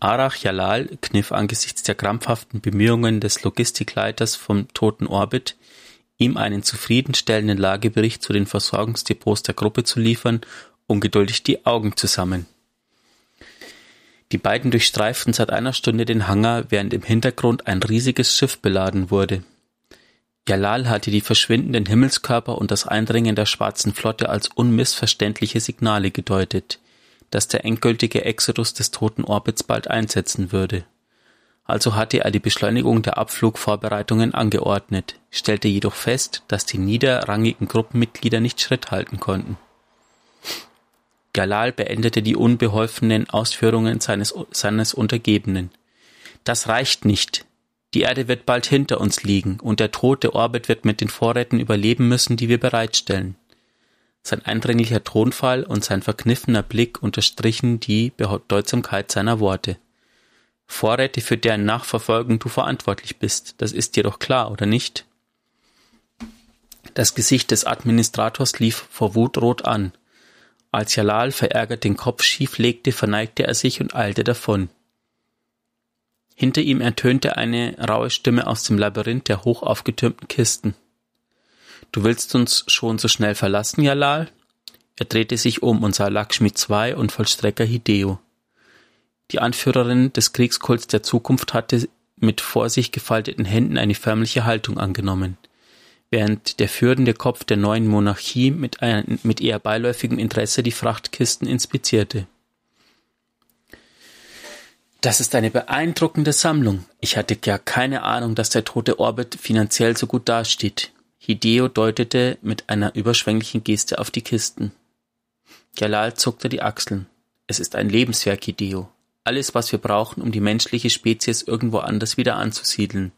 Arach Jalal kniff angesichts der krampfhaften Bemühungen des Logistikleiters vom Toten Orbit ihm einen zufriedenstellenden Lagebericht zu den Versorgungsdepots der Gruppe zu liefern, ungeduldig die Augen zusammen. Die beiden durchstreiften seit einer Stunde den Hangar, während im Hintergrund ein riesiges Schiff beladen wurde. Jalal hatte die verschwindenden Himmelskörper und das Eindringen der Schwarzen Flotte als unmissverständliche Signale gedeutet, dass der endgültige Exodus des toten Orbits bald einsetzen würde. Also hatte er die Beschleunigung der Abflugvorbereitungen angeordnet, stellte jedoch fest, dass die niederrangigen Gruppenmitglieder nicht Schritt halten konnten. Galal beendete die unbeholfenen Ausführungen seines, seines Untergebenen. Das reicht nicht. Die Erde wird bald hinter uns liegen und der tote Orbit wird mit den Vorräten überleben müssen, die wir bereitstellen. Sein eindringlicher Tonfall und sein verkniffener Blick unterstrichen die Bedeutsamkeit seiner Worte. Vorräte, für deren Nachverfolgung du verantwortlich bist, das ist dir doch klar, oder nicht? Das Gesicht des Administrators lief vor Wut rot an. Als Jalal verärgert den Kopf schief legte, verneigte er sich und eilte davon. Hinter ihm ertönte eine raue Stimme aus dem Labyrinth der hoch aufgetürmten Kisten. Du willst uns schon so schnell verlassen, Jalal? Er drehte sich um und sah Lakshmi II und Vollstrecker Hideo. Die Anführerin des Kriegskults der Zukunft hatte mit vor sich gefalteten Händen eine förmliche Haltung angenommen, während der führende Kopf der neuen Monarchie mit, ein, mit eher beiläufigem Interesse die Frachtkisten inspizierte. Das ist eine beeindruckende Sammlung. Ich hatte gar keine Ahnung, dass der tote Orbit finanziell so gut dasteht. Hideo deutete mit einer überschwänglichen Geste auf die Kisten. Jalal zuckte die Achseln. Es ist ein Lebenswerk, Hideo. Alles, was wir brauchen, um die menschliche Spezies irgendwo anders wieder anzusiedeln.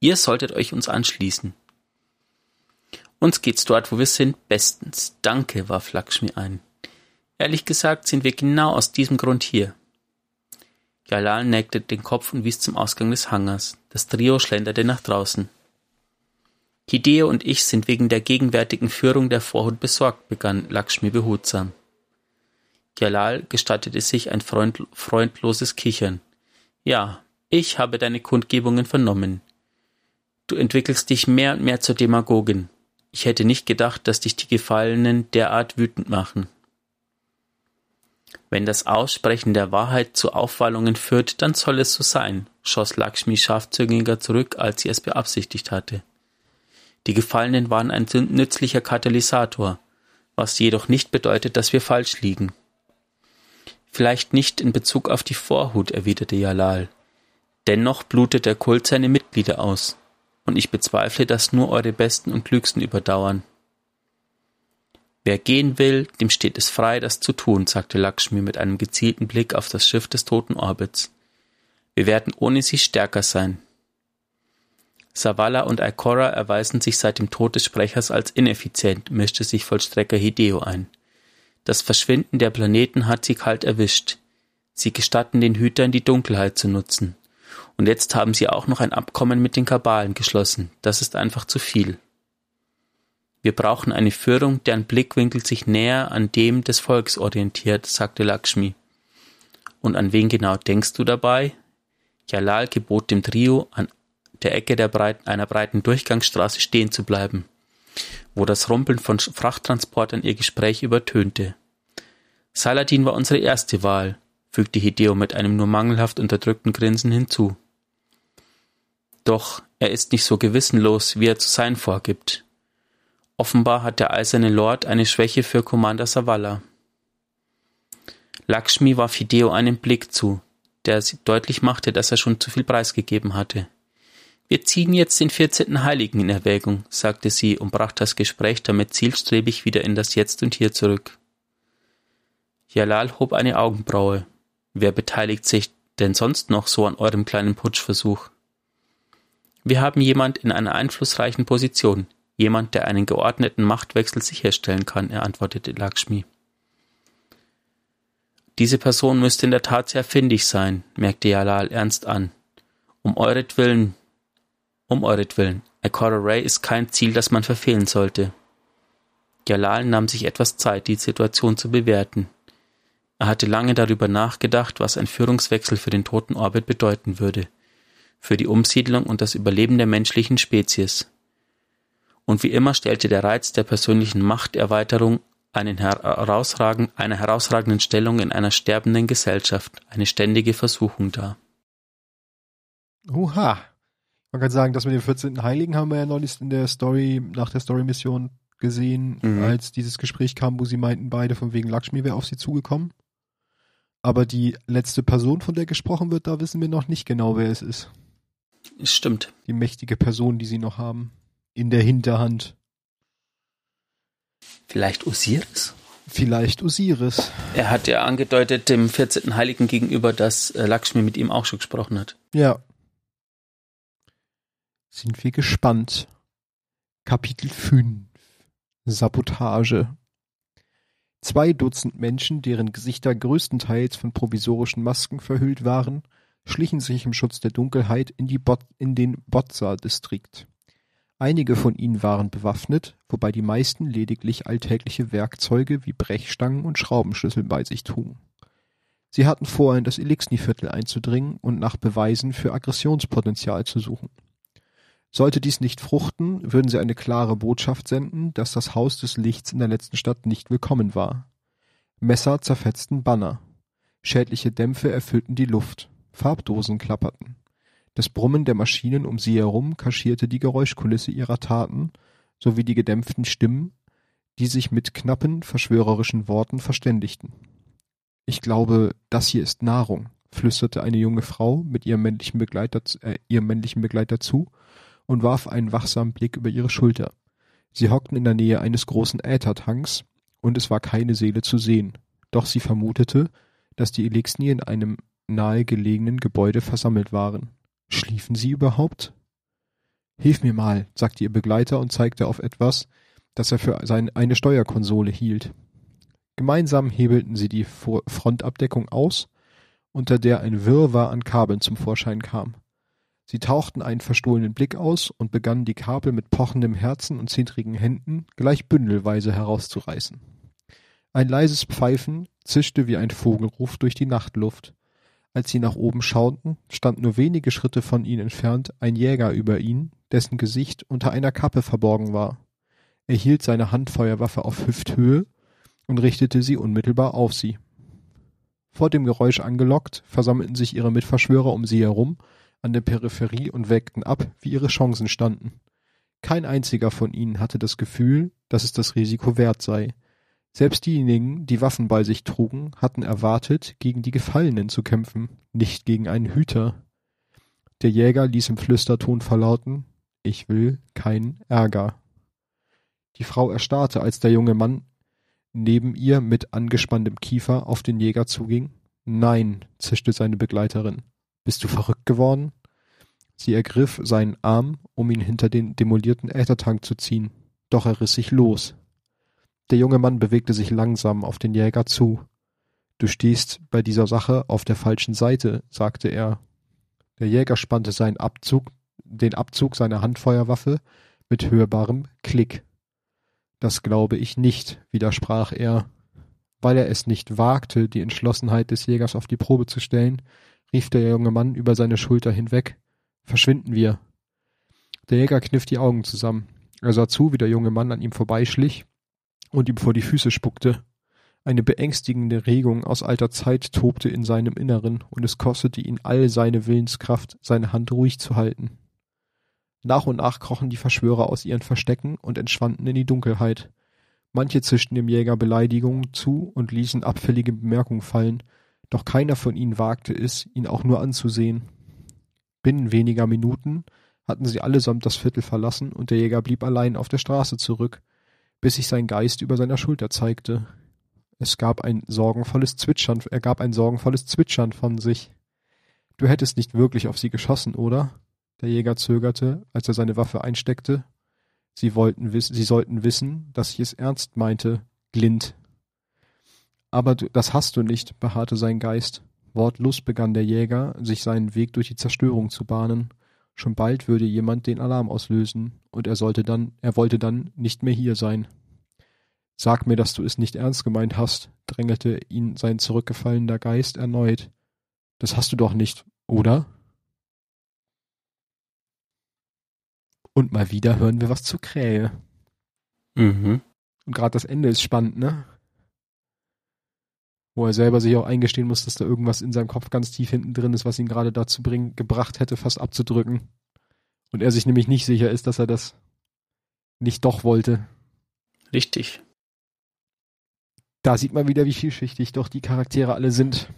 Ihr solltet euch uns anschließen. Uns geht's dort, wo wir sind, bestens. Danke, warf Lakshmi ein. Ehrlich gesagt sind wir genau aus diesem Grund hier. Jalal neigte den Kopf und wies zum Ausgang des Hangars. Das Trio schlenderte nach draußen. Hideo und ich sind wegen der gegenwärtigen Führung der Vorhut besorgt, begann Lakshmi behutsam. Jalal gestattete sich ein freund freundloses Kichern. Ja, ich habe deine Kundgebungen vernommen. Du entwickelst dich mehr und mehr zur Demagogin. Ich hätte nicht gedacht, dass dich die Gefallenen derart wütend machen. Wenn das Aussprechen der Wahrheit zu Aufwallungen führt, dann soll es so sein, schoss Lakshmi scharfzüngiger zurück, als sie es beabsichtigt hatte. Die Gefallenen waren ein nützlicher Katalysator, was jedoch nicht bedeutet, dass wir falsch liegen. Vielleicht nicht in Bezug auf die Vorhut, erwiderte Jalal. Dennoch blutet der Kult seine Mitglieder aus, und ich bezweifle, dass nur eure Besten und Klügsten überdauern. Wer gehen will, dem steht es frei, das zu tun, sagte Lakshmi mit einem gezielten Blick auf das Schiff des toten Orbits. Wir werden ohne sie stärker sein. Savala und Ikora erweisen sich seit dem Tod des Sprechers als ineffizient, mischte sich Vollstrecker Hideo ein. Das Verschwinden der Planeten hat sie kalt erwischt. Sie gestatten den Hütern, die Dunkelheit zu nutzen. Und jetzt haben sie auch noch ein Abkommen mit den Kabalen geschlossen. Das ist einfach zu viel. Wir brauchen eine Führung, deren Blickwinkel sich näher an dem des Volks orientiert, sagte Lakshmi. Und an wen genau denkst du dabei? Jalal gebot dem Trio, an der Ecke der breiten, einer breiten Durchgangsstraße stehen zu bleiben, wo das Rumpeln von Frachttransportern ihr Gespräch übertönte. Saladin war unsere erste Wahl, fügte Hideo mit einem nur mangelhaft unterdrückten Grinsen hinzu. Doch er ist nicht so gewissenlos, wie er zu sein vorgibt. Offenbar hat der Eiserne Lord eine Schwäche für Commander Savala. Lakshmi warf Hideo einen Blick zu, der deutlich machte, dass er schon zu viel preisgegeben hatte. Wir ziehen jetzt den vierzehnten Heiligen in Erwägung, sagte sie und brach das Gespräch damit zielstrebig wieder in das Jetzt und Hier zurück. Jalal hob eine Augenbraue. Wer beteiligt sich denn sonst noch so an eurem kleinen Putschversuch? Wir haben jemand in einer einflussreichen Position, Jemand, der einen geordneten Machtwechsel sicherstellen kann, er antwortete Lakshmi. Diese Person müsste in der Tat sehr findig sein, merkte Jalal ernst an. Um euretwillen, um euretwillen. Ikora Ray ist kein Ziel, das man verfehlen sollte. Jalal nahm sich etwas Zeit, die Situation zu bewerten. Er hatte lange darüber nachgedacht, was ein Führungswechsel für den toten Orbit bedeuten würde, für die Umsiedlung und das Überleben der menschlichen Spezies. Und wie immer stellte der Reiz der persönlichen Machterweiterung einen herausragen, einer herausragenden Stellung in einer sterbenden Gesellschaft eine ständige Versuchung dar. Uha. Man kann sagen, das mit dem 14. Heiligen haben wir ja neulich in der Story, nach der Story-Mission gesehen, Mhm. als dieses Gespräch kam, wo sie meinten, beide von wegen Lakshmi wäre auf sie zugekommen. Aber die letzte Person, von der gesprochen wird, da wissen wir noch nicht genau, wer es ist. Stimmt. Die mächtige Person, die sie noch haben. In der Hinterhand. Vielleicht Osiris? Vielleicht Osiris. Er hat ja angedeutet dem 14. Heiligen gegenüber, dass äh, Lakshmi mit ihm auch schon gesprochen hat. Ja. Sind wir gespannt. Kapitel 5. Sabotage. Zwei Dutzend Menschen, deren Gesichter größtenteils von provisorischen Masken verhüllt waren, schlichen sich im Schutz der Dunkelheit in, die Bot in den Botza-Distrikt. Einige von ihnen waren bewaffnet, wobei die meisten lediglich alltägliche Werkzeuge wie Brechstangen und Schraubenschlüssel bei sich trugen. Sie hatten vor, in das Elixni-Viertel einzudringen und nach Beweisen für Aggressionspotenzial zu suchen. Sollte dies nicht fruchten, würden sie eine klare Botschaft senden, dass das Haus des Lichts in der letzten Stadt nicht willkommen war. Messer zerfetzten Banner. Schädliche Dämpfe erfüllten die Luft. Farbdosen klapperten. Das Brummen der Maschinen um sie herum kaschierte die Geräuschkulisse ihrer Taten sowie die gedämpften Stimmen, die sich mit knappen, verschwörerischen Worten verständigten. Ich glaube, das hier ist Nahrung, flüsterte eine junge Frau mit ihrem männlichen Begleiter, äh, ihrem männlichen Begleiter zu und warf einen wachsamen Blick über ihre Schulter. Sie hockten in der Nähe eines großen Äthertanks und es war keine Seele zu sehen. Doch sie vermutete, dass die Elixni in einem nahegelegenen Gebäude versammelt waren. Schliefen sie überhaupt? Hilf mir mal, sagte ihr Begleiter und zeigte auf etwas, das er für sein, eine Steuerkonsole hielt. Gemeinsam hebelten sie die Frontabdeckung aus, unter der ein Wirrwarr an Kabeln zum Vorschein kam. Sie tauchten einen verstohlenen Blick aus und begannen die Kabel mit pochendem Herzen und zittrigen Händen gleich bündelweise herauszureißen. Ein leises Pfeifen zischte wie ein Vogelruf durch die Nachtluft. Als sie nach oben schauten, stand nur wenige Schritte von ihnen entfernt ein Jäger über ihnen, dessen Gesicht unter einer Kappe verborgen war. Er hielt seine Handfeuerwaffe auf Hüfthöhe und richtete sie unmittelbar auf sie. Vor dem Geräusch angelockt, versammelten sich ihre Mitverschwörer um sie herum an der Peripherie und wägten ab, wie ihre Chancen standen. Kein einziger von ihnen hatte das Gefühl, dass es das Risiko wert sei. Selbst diejenigen, die Waffen bei sich trugen, hatten erwartet, gegen die Gefallenen zu kämpfen, nicht gegen einen Hüter. Der Jäger ließ im Flüsterton verlauten, ich will keinen Ärger. Die Frau erstarrte, als der junge Mann neben ihr mit angespanntem Kiefer auf den Jäger zuging. Nein, zischte seine Begleiterin. Bist du verrückt geworden? Sie ergriff seinen Arm, um ihn hinter den demolierten Äthertank zu ziehen, doch er riss sich los. Der junge Mann bewegte sich langsam auf den Jäger zu. Du stehst bei dieser Sache auf der falschen Seite, sagte er. Der Jäger spannte seinen Abzug, den Abzug seiner Handfeuerwaffe mit hörbarem Klick. Das glaube ich nicht, widersprach er. Weil er es nicht wagte, die Entschlossenheit des Jägers auf die Probe zu stellen, rief der junge Mann über seine Schulter hinweg. Verschwinden wir. Der Jäger kniff die Augen zusammen. Er sah zu, wie der junge Mann an ihm vorbeischlich und ihm vor die Füße spuckte. Eine beängstigende Regung aus alter Zeit tobte in seinem Inneren, und es kostete ihn all seine Willenskraft, seine Hand ruhig zu halten. Nach und nach krochen die Verschwörer aus ihren Verstecken und entschwanden in die Dunkelheit. Manche zischten dem Jäger Beleidigungen zu und ließen abfällige Bemerkungen fallen, doch keiner von ihnen wagte es, ihn auch nur anzusehen. Binnen weniger Minuten hatten sie allesamt das Viertel verlassen und der Jäger blieb allein auf der Straße zurück, bis sich sein Geist über seiner Schulter zeigte. Es gab ein sorgenvolles Zwitschern, er gab ein sorgenvolles Zwitschern von sich. Du hättest nicht wirklich auf sie geschossen, oder? Der Jäger zögerte, als er seine Waffe einsteckte. Sie wollten wissen, sie sollten wissen, dass ich es ernst meinte, Glint. Aber du, das hast du nicht, beharrte sein Geist. Wortlos begann der Jäger, sich seinen Weg durch die Zerstörung zu bahnen. Schon bald würde jemand den Alarm auslösen, und er sollte dann, er wollte dann nicht mehr hier sein. Sag mir, dass du es nicht ernst gemeint hast, drängelte ihn sein zurückgefallener Geist erneut. Das hast du doch nicht, oder? Und mal wieder hören wir was zur Krähe. Mhm. Und gerade das Ende ist spannend, ne? Wo er selber sich auch eingestehen muss, dass da irgendwas in seinem Kopf ganz tief hinten drin ist, was ihn gerade dazu bring, gebracht hätte, fast abzudrücken. Und er sich nämlich nicht sicher ist, dass er das nicht doch wollte. Richtig. Da sieht man wieder, wie vielschichtig doch die Charaktere alle sind.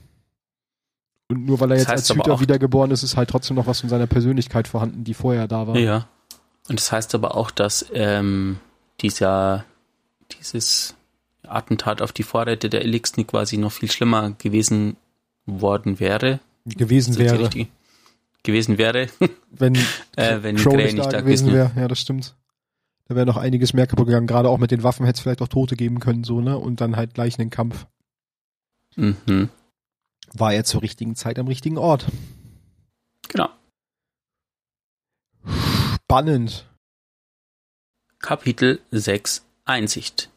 Und nur weil er Das jetzt als Hüter wiedergeboren ist, ist halt trotzdem noch was von seiner Persönlichkeit vorhanden, die vorher da war. Ja. Und das heißt aber auch, dass ähm, dieser, dieses Attentat auf die Vorräte der Elixni quasi noch viel schlimmer gewesen worden wäre. Gewesen wäre, richtig? Gewesen wäre, wenn äh, wenn Crow Gray nicht nicht da gewesen wäre. Ja, das stimmt. Da wäre noch einiges mehr kaputt gegangen. Gerade auch mit den Waffen hätte es vielleicht auch Tote geben können, so, ne? Und dann halt gleich einen Kampf. Mhm. War er zur richtigen Zeit am richtigen Ort. Genau. Spannend. Kapitel 6 Einsicht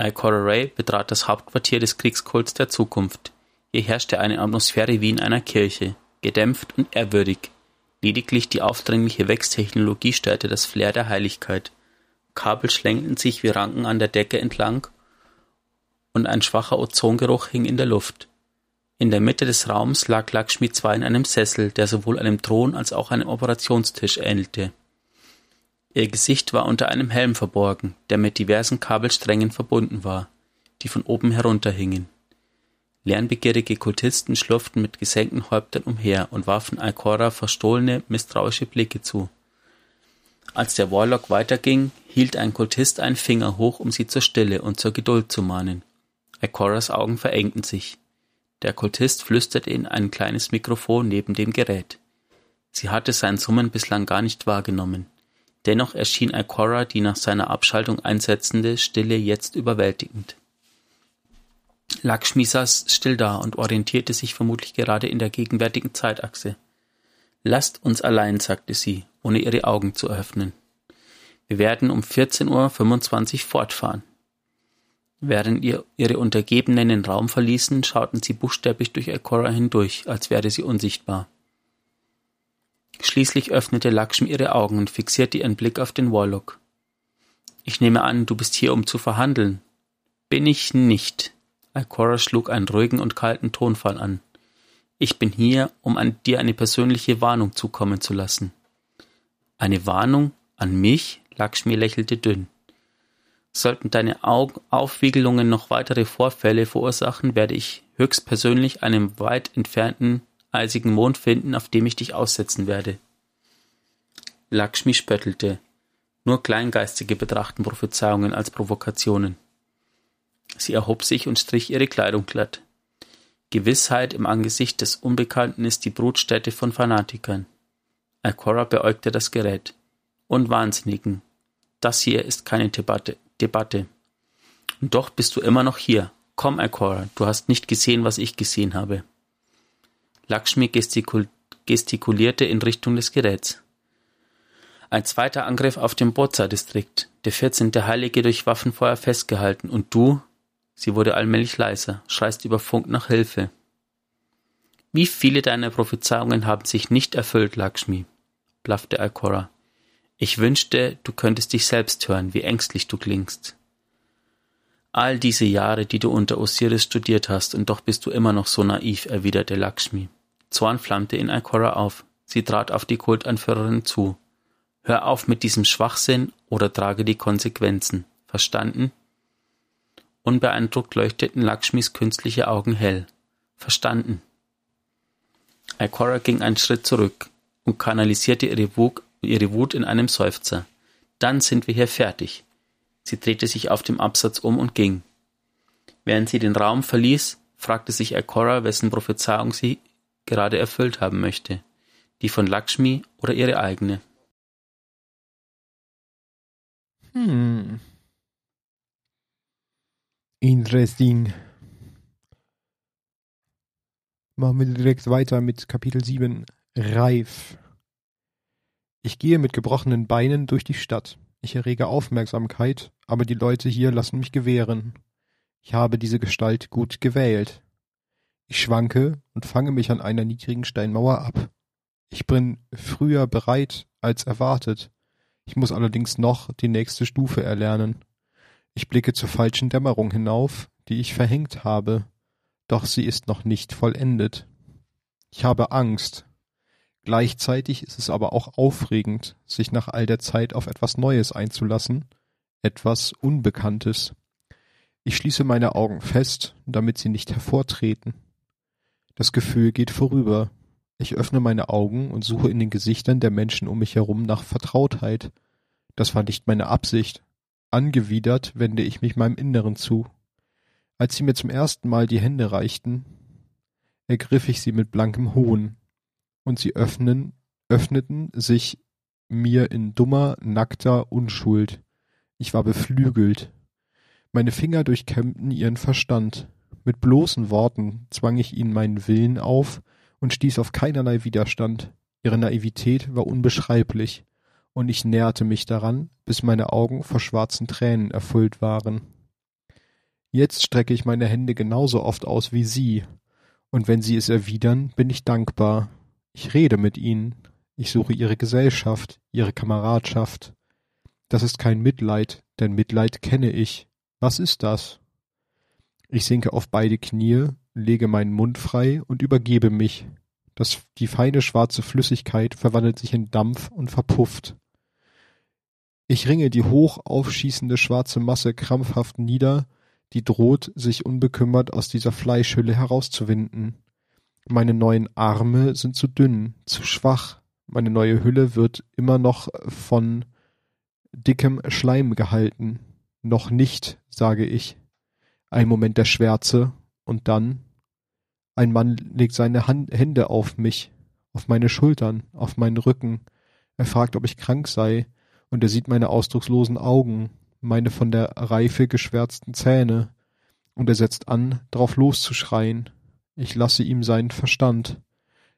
Ikora Ray betrat das Hauptquartier des Kriegskults der Zukunft. Hier herrschte eine Atmosphäre wie in einer Kirche, gedämpft und ehrwürdig. Lediglich die aufdringliche Wechstechnologie störte das Flair der Heiligkeit. Kabel schlängelten sich wie Ranken an der Decke entlang und ein schwacher Ozongeruch hing in der Luft. In der Mitte des Raums lag Lakshmi II in einem Sessel, der sowohl einem Thron als auch einem Operationstisch ähnelte. Ihr Gesicht war unter einem Helm verborgen, der mit diversen Kabelsträngen verbunden war, die von oben herunterhingen. Lernbegierige Kultisten schlurften mit gesenkten Häuptern umher und warfen Ikora verstohlene, misstrauische Blicke zu. Als der Warlock weiterging, hielt ein Kultist einen Finger hoch, um sie zur Stille und zur Geduld zu mahnen. Ikoras Augen verengten sich. Der Kultist flüsterte in ein kleines Mikrofon neben dem Gerät. Sie hatte sein Summen bislang gar nicht wahrgenommen. Dennoch erschien Ikora die nach seiner Abschaltung einsetzende Stille jetzt überwältigend. Lakshmi saß still da und orientierte sich vermutlich gerade in der gegenwärtigen Zeitachse. Lasst uns allein, sagte sie, ohne ihre Augen zu öffnen. Wir werden um 14.25 Uhr fortfahren. Während ihr ihre Untergebenen den Raum verließen, schauten sie buchstäblich durch Ikora hindurch, als wäre sie unsichtbar. Schließlich öffnete Lakshmi ihre Augen und fixierte ihren Blick auf den Warlock. Ich nehme an, du bist hier, um zu verhandeln. Bin ich nicht. Ikora schlug einen ruhigen und kalten Tonfall an. Ich bin hier, um an dir eine persönliche Warnung zukommen zu lassen. Eine Warnung an mich? Lakshmi lächelte dünn. Sollten deine Au- Aufwiegelungen noch weitere Vorfälle verursachen, werde ich höchstpersönlich einen weit entfernten eisigen Mond finden, auf dem ich dich aussetzen werde. Lakshmi spöttelte. Nur Kleingeistige betrachten Prophezeiungen als Provokationen. Sie erhob sich und strich ihre Kleidung glatt. Gewissheit im Angesicht des Unbekannten ist die Brutstätte von Fanatikern. Ikora beäugte das Gerät. Und Wahnsinnigen. Das hier ist keine Debatte. Debatte. Und doch bist du immer noch hier. Komm, Ikora, du hast nicht gesehen, was ich gesehen habe. Lakshmi gestikul gestikulierte in Richtung des Geräts. Ein zweiter Angriff auf den Boza-Distrikt, der 14. Heilige durch Waffenfeuer festgehalten und du, sie wurde allmählich leiser, schreist über Funk nach Hilfe. Wie viele deiner Prophezeiungen haben sich nicht erfüllt, Lakshmi? blaffte Ikora. Ich wünschte, du könntest dich selbst hören, wie ängstlich du klingst. All diese Jahre, die du unter Osiris studiert hast, und doch bist du immer noch so naiv, erwiderte Lakshmi. Zorn flammte in Ikora auf. Sie trat auf die Kultanführerin zu. Hör auf mit diesem Schwachsinn oder trage die Konsequenzen. Verstanden? Unbeeindruckt leuchteten Lakshmis künstliche Augen hell. Verstanden. Ikora ging einen Schritt zurück und kanalisierte ihre Wut, ihre Wut in einem Seufzer. Dann sind wir hier fertig. Sie drehte sich auf dem Absatz um und ging. Während sie den Raum verließ, fragte sich Ikora, wessen Prophezeiung sie gerade erfüllt haben möchte. Die von Lakshmi oder ihre eigene. Hm. Interesting. Machen wir direkt weiter mit Kapitel 7. Reif. Ich gehe mit gebrochenen Beinen durch die Stadt. Ich errege Aufmerksamkeit, aber die Leute hier lassen mich gewähren. Ich habe diese Gestalt gut gewählt. Ich schwanke und fange mich an einer niedrigen Steinmauer ab. Ich bin früher bereit als erwartet. Ich muss allerdings noch die nächste Stufe erlernen. Ich blicke zur falschen Dämmerung hinauf, die ich verhängt habe, doch sie ist noch nicht vollendet. Ich habe Angst. Gleichzeitig ist es aber auch aufregend, sich nach all der Zeit auf etwas Neues einzulassen, etwas Unbekanntes. Ich schließe meine Augen fest, damit sie nicht hervortreten. Das Gefühl geht vorüber. Ich öffne meine Augen und suche in den Gesichtern der Menschen um mich herum nach Vertrautheit. Das war nicht meine Absicht. Angewidert wende ich mich meinem Inneren zu. Als sie mir zum ersten Mal die Hände reichten, ergriff ich sie mit blankem Hohn, und sie öffnen, öffneten sich mir in dummer, nackter Unschuld. Ich war beflügelt. Meine Finger durchkämmten ihren Verstand. Mit bloßen Worten zwang ich ihnen meinen Willen auf und stieß auf keinerlei Widerstand. Ihre Naivität war unbeschreiblich, und ich näherte mich daran, bis meine Augen vor schwarzen Tränen erfüllt waren. Jetzt strecke ich meine Hände genauso oft aus wie Sie, und wenn Sie es erwidern, bin ich dankbar. Ich rede mit Ihnen, ich suche Ihre Gesellschaft, Ihre Kameradschaft. Das ist kein Mitleid, denn Mitleid kenne ich. Was ist das? Ich sinke auf beide Knie, lege meinen Mund frei und übergebe mich. Das, die feine schwarze Flüssigkeit verwandelt sich in Dampf und verpufft. Ich ringe die hoch aufschießende schwarze Masse krampfhaft nieder, die droht, sich unbekümmert aus dieser Fleischhülle herauszuwinden. Meine neuen Arme sind zu dünn, zu schwach. Meine neue Hülle wird immer noch von dickem Schleim gehalten. Noch nicht, sage ich. Ein Moment der Schwärze und dann ein Mann legt seine Hand, Hände auf mich, auf meine Schultern, auf meinen Rücken. Er fragt, ob ich krank sei und er sieht meine ausdruckslosen Augen, meine von der Reife geschwärzten Zähne, und er setzt an, drauf loszuschreien. Ich lasse ihm seinen Verstand.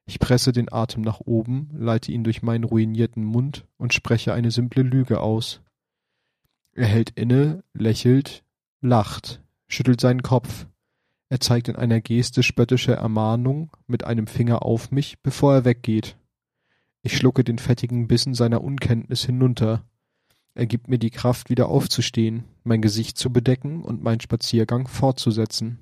Ich presse den Atem nach oben, leite ihn durch meinen ruinierten Mund und spreche eine simple Lüge aus. Er hält inne, lächelt, lacht, schüttelt seinen Kopf. Er zeigt in einer Geste spöttische Ermahnung mit einem Finger auf mich, bevor er weggeht. Ich schlucke den fettigen Bissen seiner Unkenntnis hinunter. Er gibt mir die Kraft, wieder aufzustehen, mein Gesicht zu bedecken und meinen Spaziergang fortzusetzen.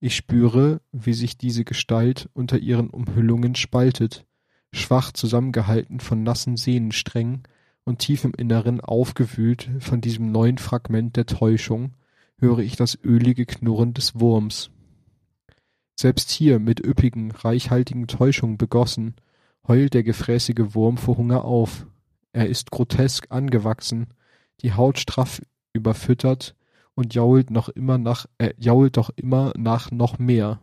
Ich spüre, wie sich diese Gestalt unter ihren Umhüllungen spaltet, schwach zusammengehalten von nassen Sehnensträngen und tief im Inneren aufgewühlt von diesem neuen Fragment der Täuschung, höre ich das ölige Knurren des Wurms. Selbst hier mit üppigen, reichhaltigen Täuschungen begossen, heult der gefräßige Wurm vor Hunger auf. Er ist grotesk angewachsen, die Haut straff überfüttert und jault noch immer nach, er jault doch immer nach noch mehr.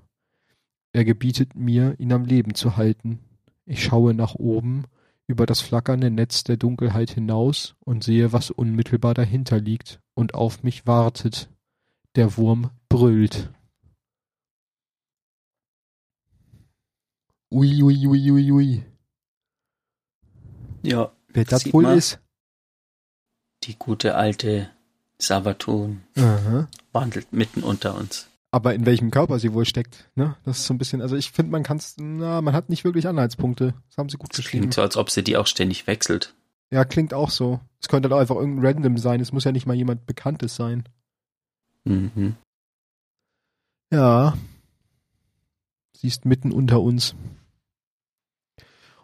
Er gebietet mir, ihn am Leben zu halten. Ich schaue nach oben, über das flackernde Netz der Dunkelheit hinaus und sehe, was unmittelbar dahinter liegt und auf mich wartet. Der Wurm brüllt. Ui, ui, ui, ui, ui. Ja. Wer das wohl ist? Die gute alte Savatun Aha. wandelt mitten unter uns. Aber in welchem Körper sie wohl steckt, ne? Das ist so ein bisschen, also ich finde, man kann es, na, man hat nicht wirklich Anhaltspunkte. Das haben sie gut Das geschrieben. klingt so, als ob sie die auch ständig wechselt. Ja, klingt auch so. Es könnte doch einfach irgendein Random sein. Es muss ja nicht mal jemand Bekanntes sein. Mhm. Ja. Sie ist mitten unter uns.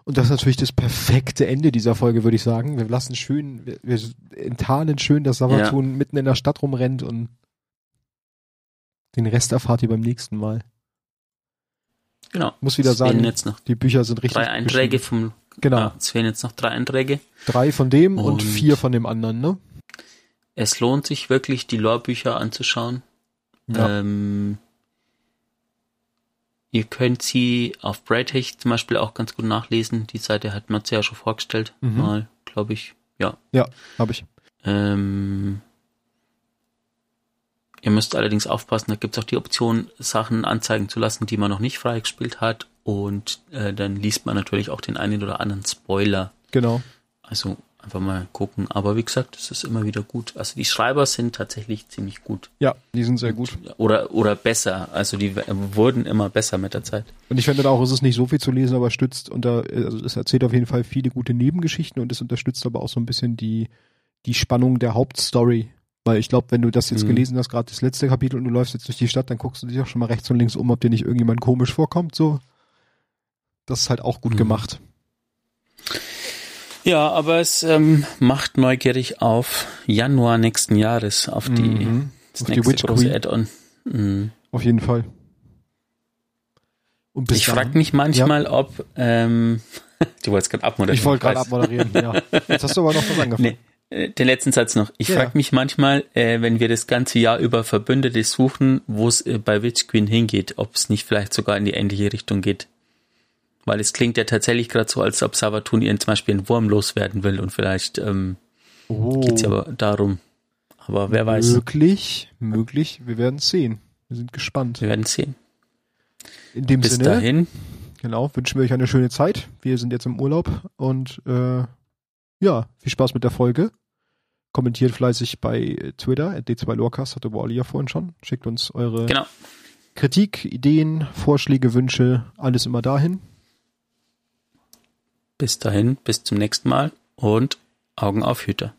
Und das ist natürlich das perfekte Ende dieser Folge, würde ich sagen. Wir lassen schön, wir, wir enttarnen schön, dass Savatun mitten in der Stadt rumrennt und den Rest erfahrt ihr beim nächsten Mal. Genau. Muss wieder Es sagen, jetzt noch die Bücher sind richtig. drei Einträge vom, Genau. Ah, es fehlen jetzt noch drei Einträge. Drei von dem und, Und- vier von dem anderen, ne? Es lohnt sich wirklich, die Lore-Bücher anzuschauen. Ja. Ähm, ihr könnt sie auf Breitech zum Beispiel auch ganz gut nachlesen. Die Seite hat Matze ja schon vorgestellt, Mhm. mal, glaube ich. Ja. Ja, habe ich. Ähm, ihr müsst allerdings aufpassen, da gibt es auch die Option, Sachen anzeigen zu lassen, die man noch nicht freigespielt hat. Und äh, dann liest man natürlich auch den einen oder anderen Spoiler. Genau. Also einfach mal gucken. Aber wie gesagt, es ist immer wieder gut. Also die Schreiber sind tatsächlich ziemlich gut. Ja, die sind sehr gut. Oder, oder besser. Also die wurden immer besser mit der Zeit. Und ich finde auch, es ist nicht so viel zu lesen, aber stützt unter, also es erzählt auf jeden Fall viele gute Nebengeschichten und es unterstützt aber auch so ein bisschen die, die Spannung der Hauptstory. Weil ich glaube, wenn du das jetzt Mhm. gelesen hast, gerade das letzte Kapitel und du läufst jetzt durch die Stadt, dann guckst du dich auch schon mal rechts und links um, ob dir nicht irgendjemand komisch vorkommt, so. Das ist halt auch gut Mhm. gemacht. Ja, aber es ähm, macht neugierig auf Januar nächsten Jahres, auf die, Mhm. das Auf die nächste Witch große. Add-on. Mhm. Auf jeden Fall. Ich frage mich manchmal, ob ähm, du wolltest gerade abmoderieren. Ich wollte gerade abmoderieren, ja. Jetzt hast du aber noch was angefangen. Nee, äh, den letzten Satz noch. Ich Ja. frage mich manchmal, äh, wenn wir das ganze Jahr über Verbündete suchen, wo es äh, bei Witch Queen hingeht, ob es nicht vielleicht sogar in die ähnliche Richtung geht. Weil es klingt ja tatsächlich gerade so, als ob Savatun ihren zum Beispiel einen Wurm loswerden will und vielleicht ähm, Oh, geht's ja aber darum. Aber wer weiß, Möglich, möglich. Wir werden es sehen. Wir sind gespannt. wir werden sehen. In dem Bis Sinne, dahin, genau, wünschen wir euch eine schöne Zeit. Wir sind jetzt im Urlaub und äh, ja, viel Spaß mit der Folge. Kommentiert fleißig bei Twitter, at d2lorcast, hatte Wally ja vorhin schon. Schickt uns eure genau. Kritik, Ideen, Vorschläge, Wünsche, alles immer dahin. Bis dahin, bis zum nächsten Mal und Augen auf Hüter.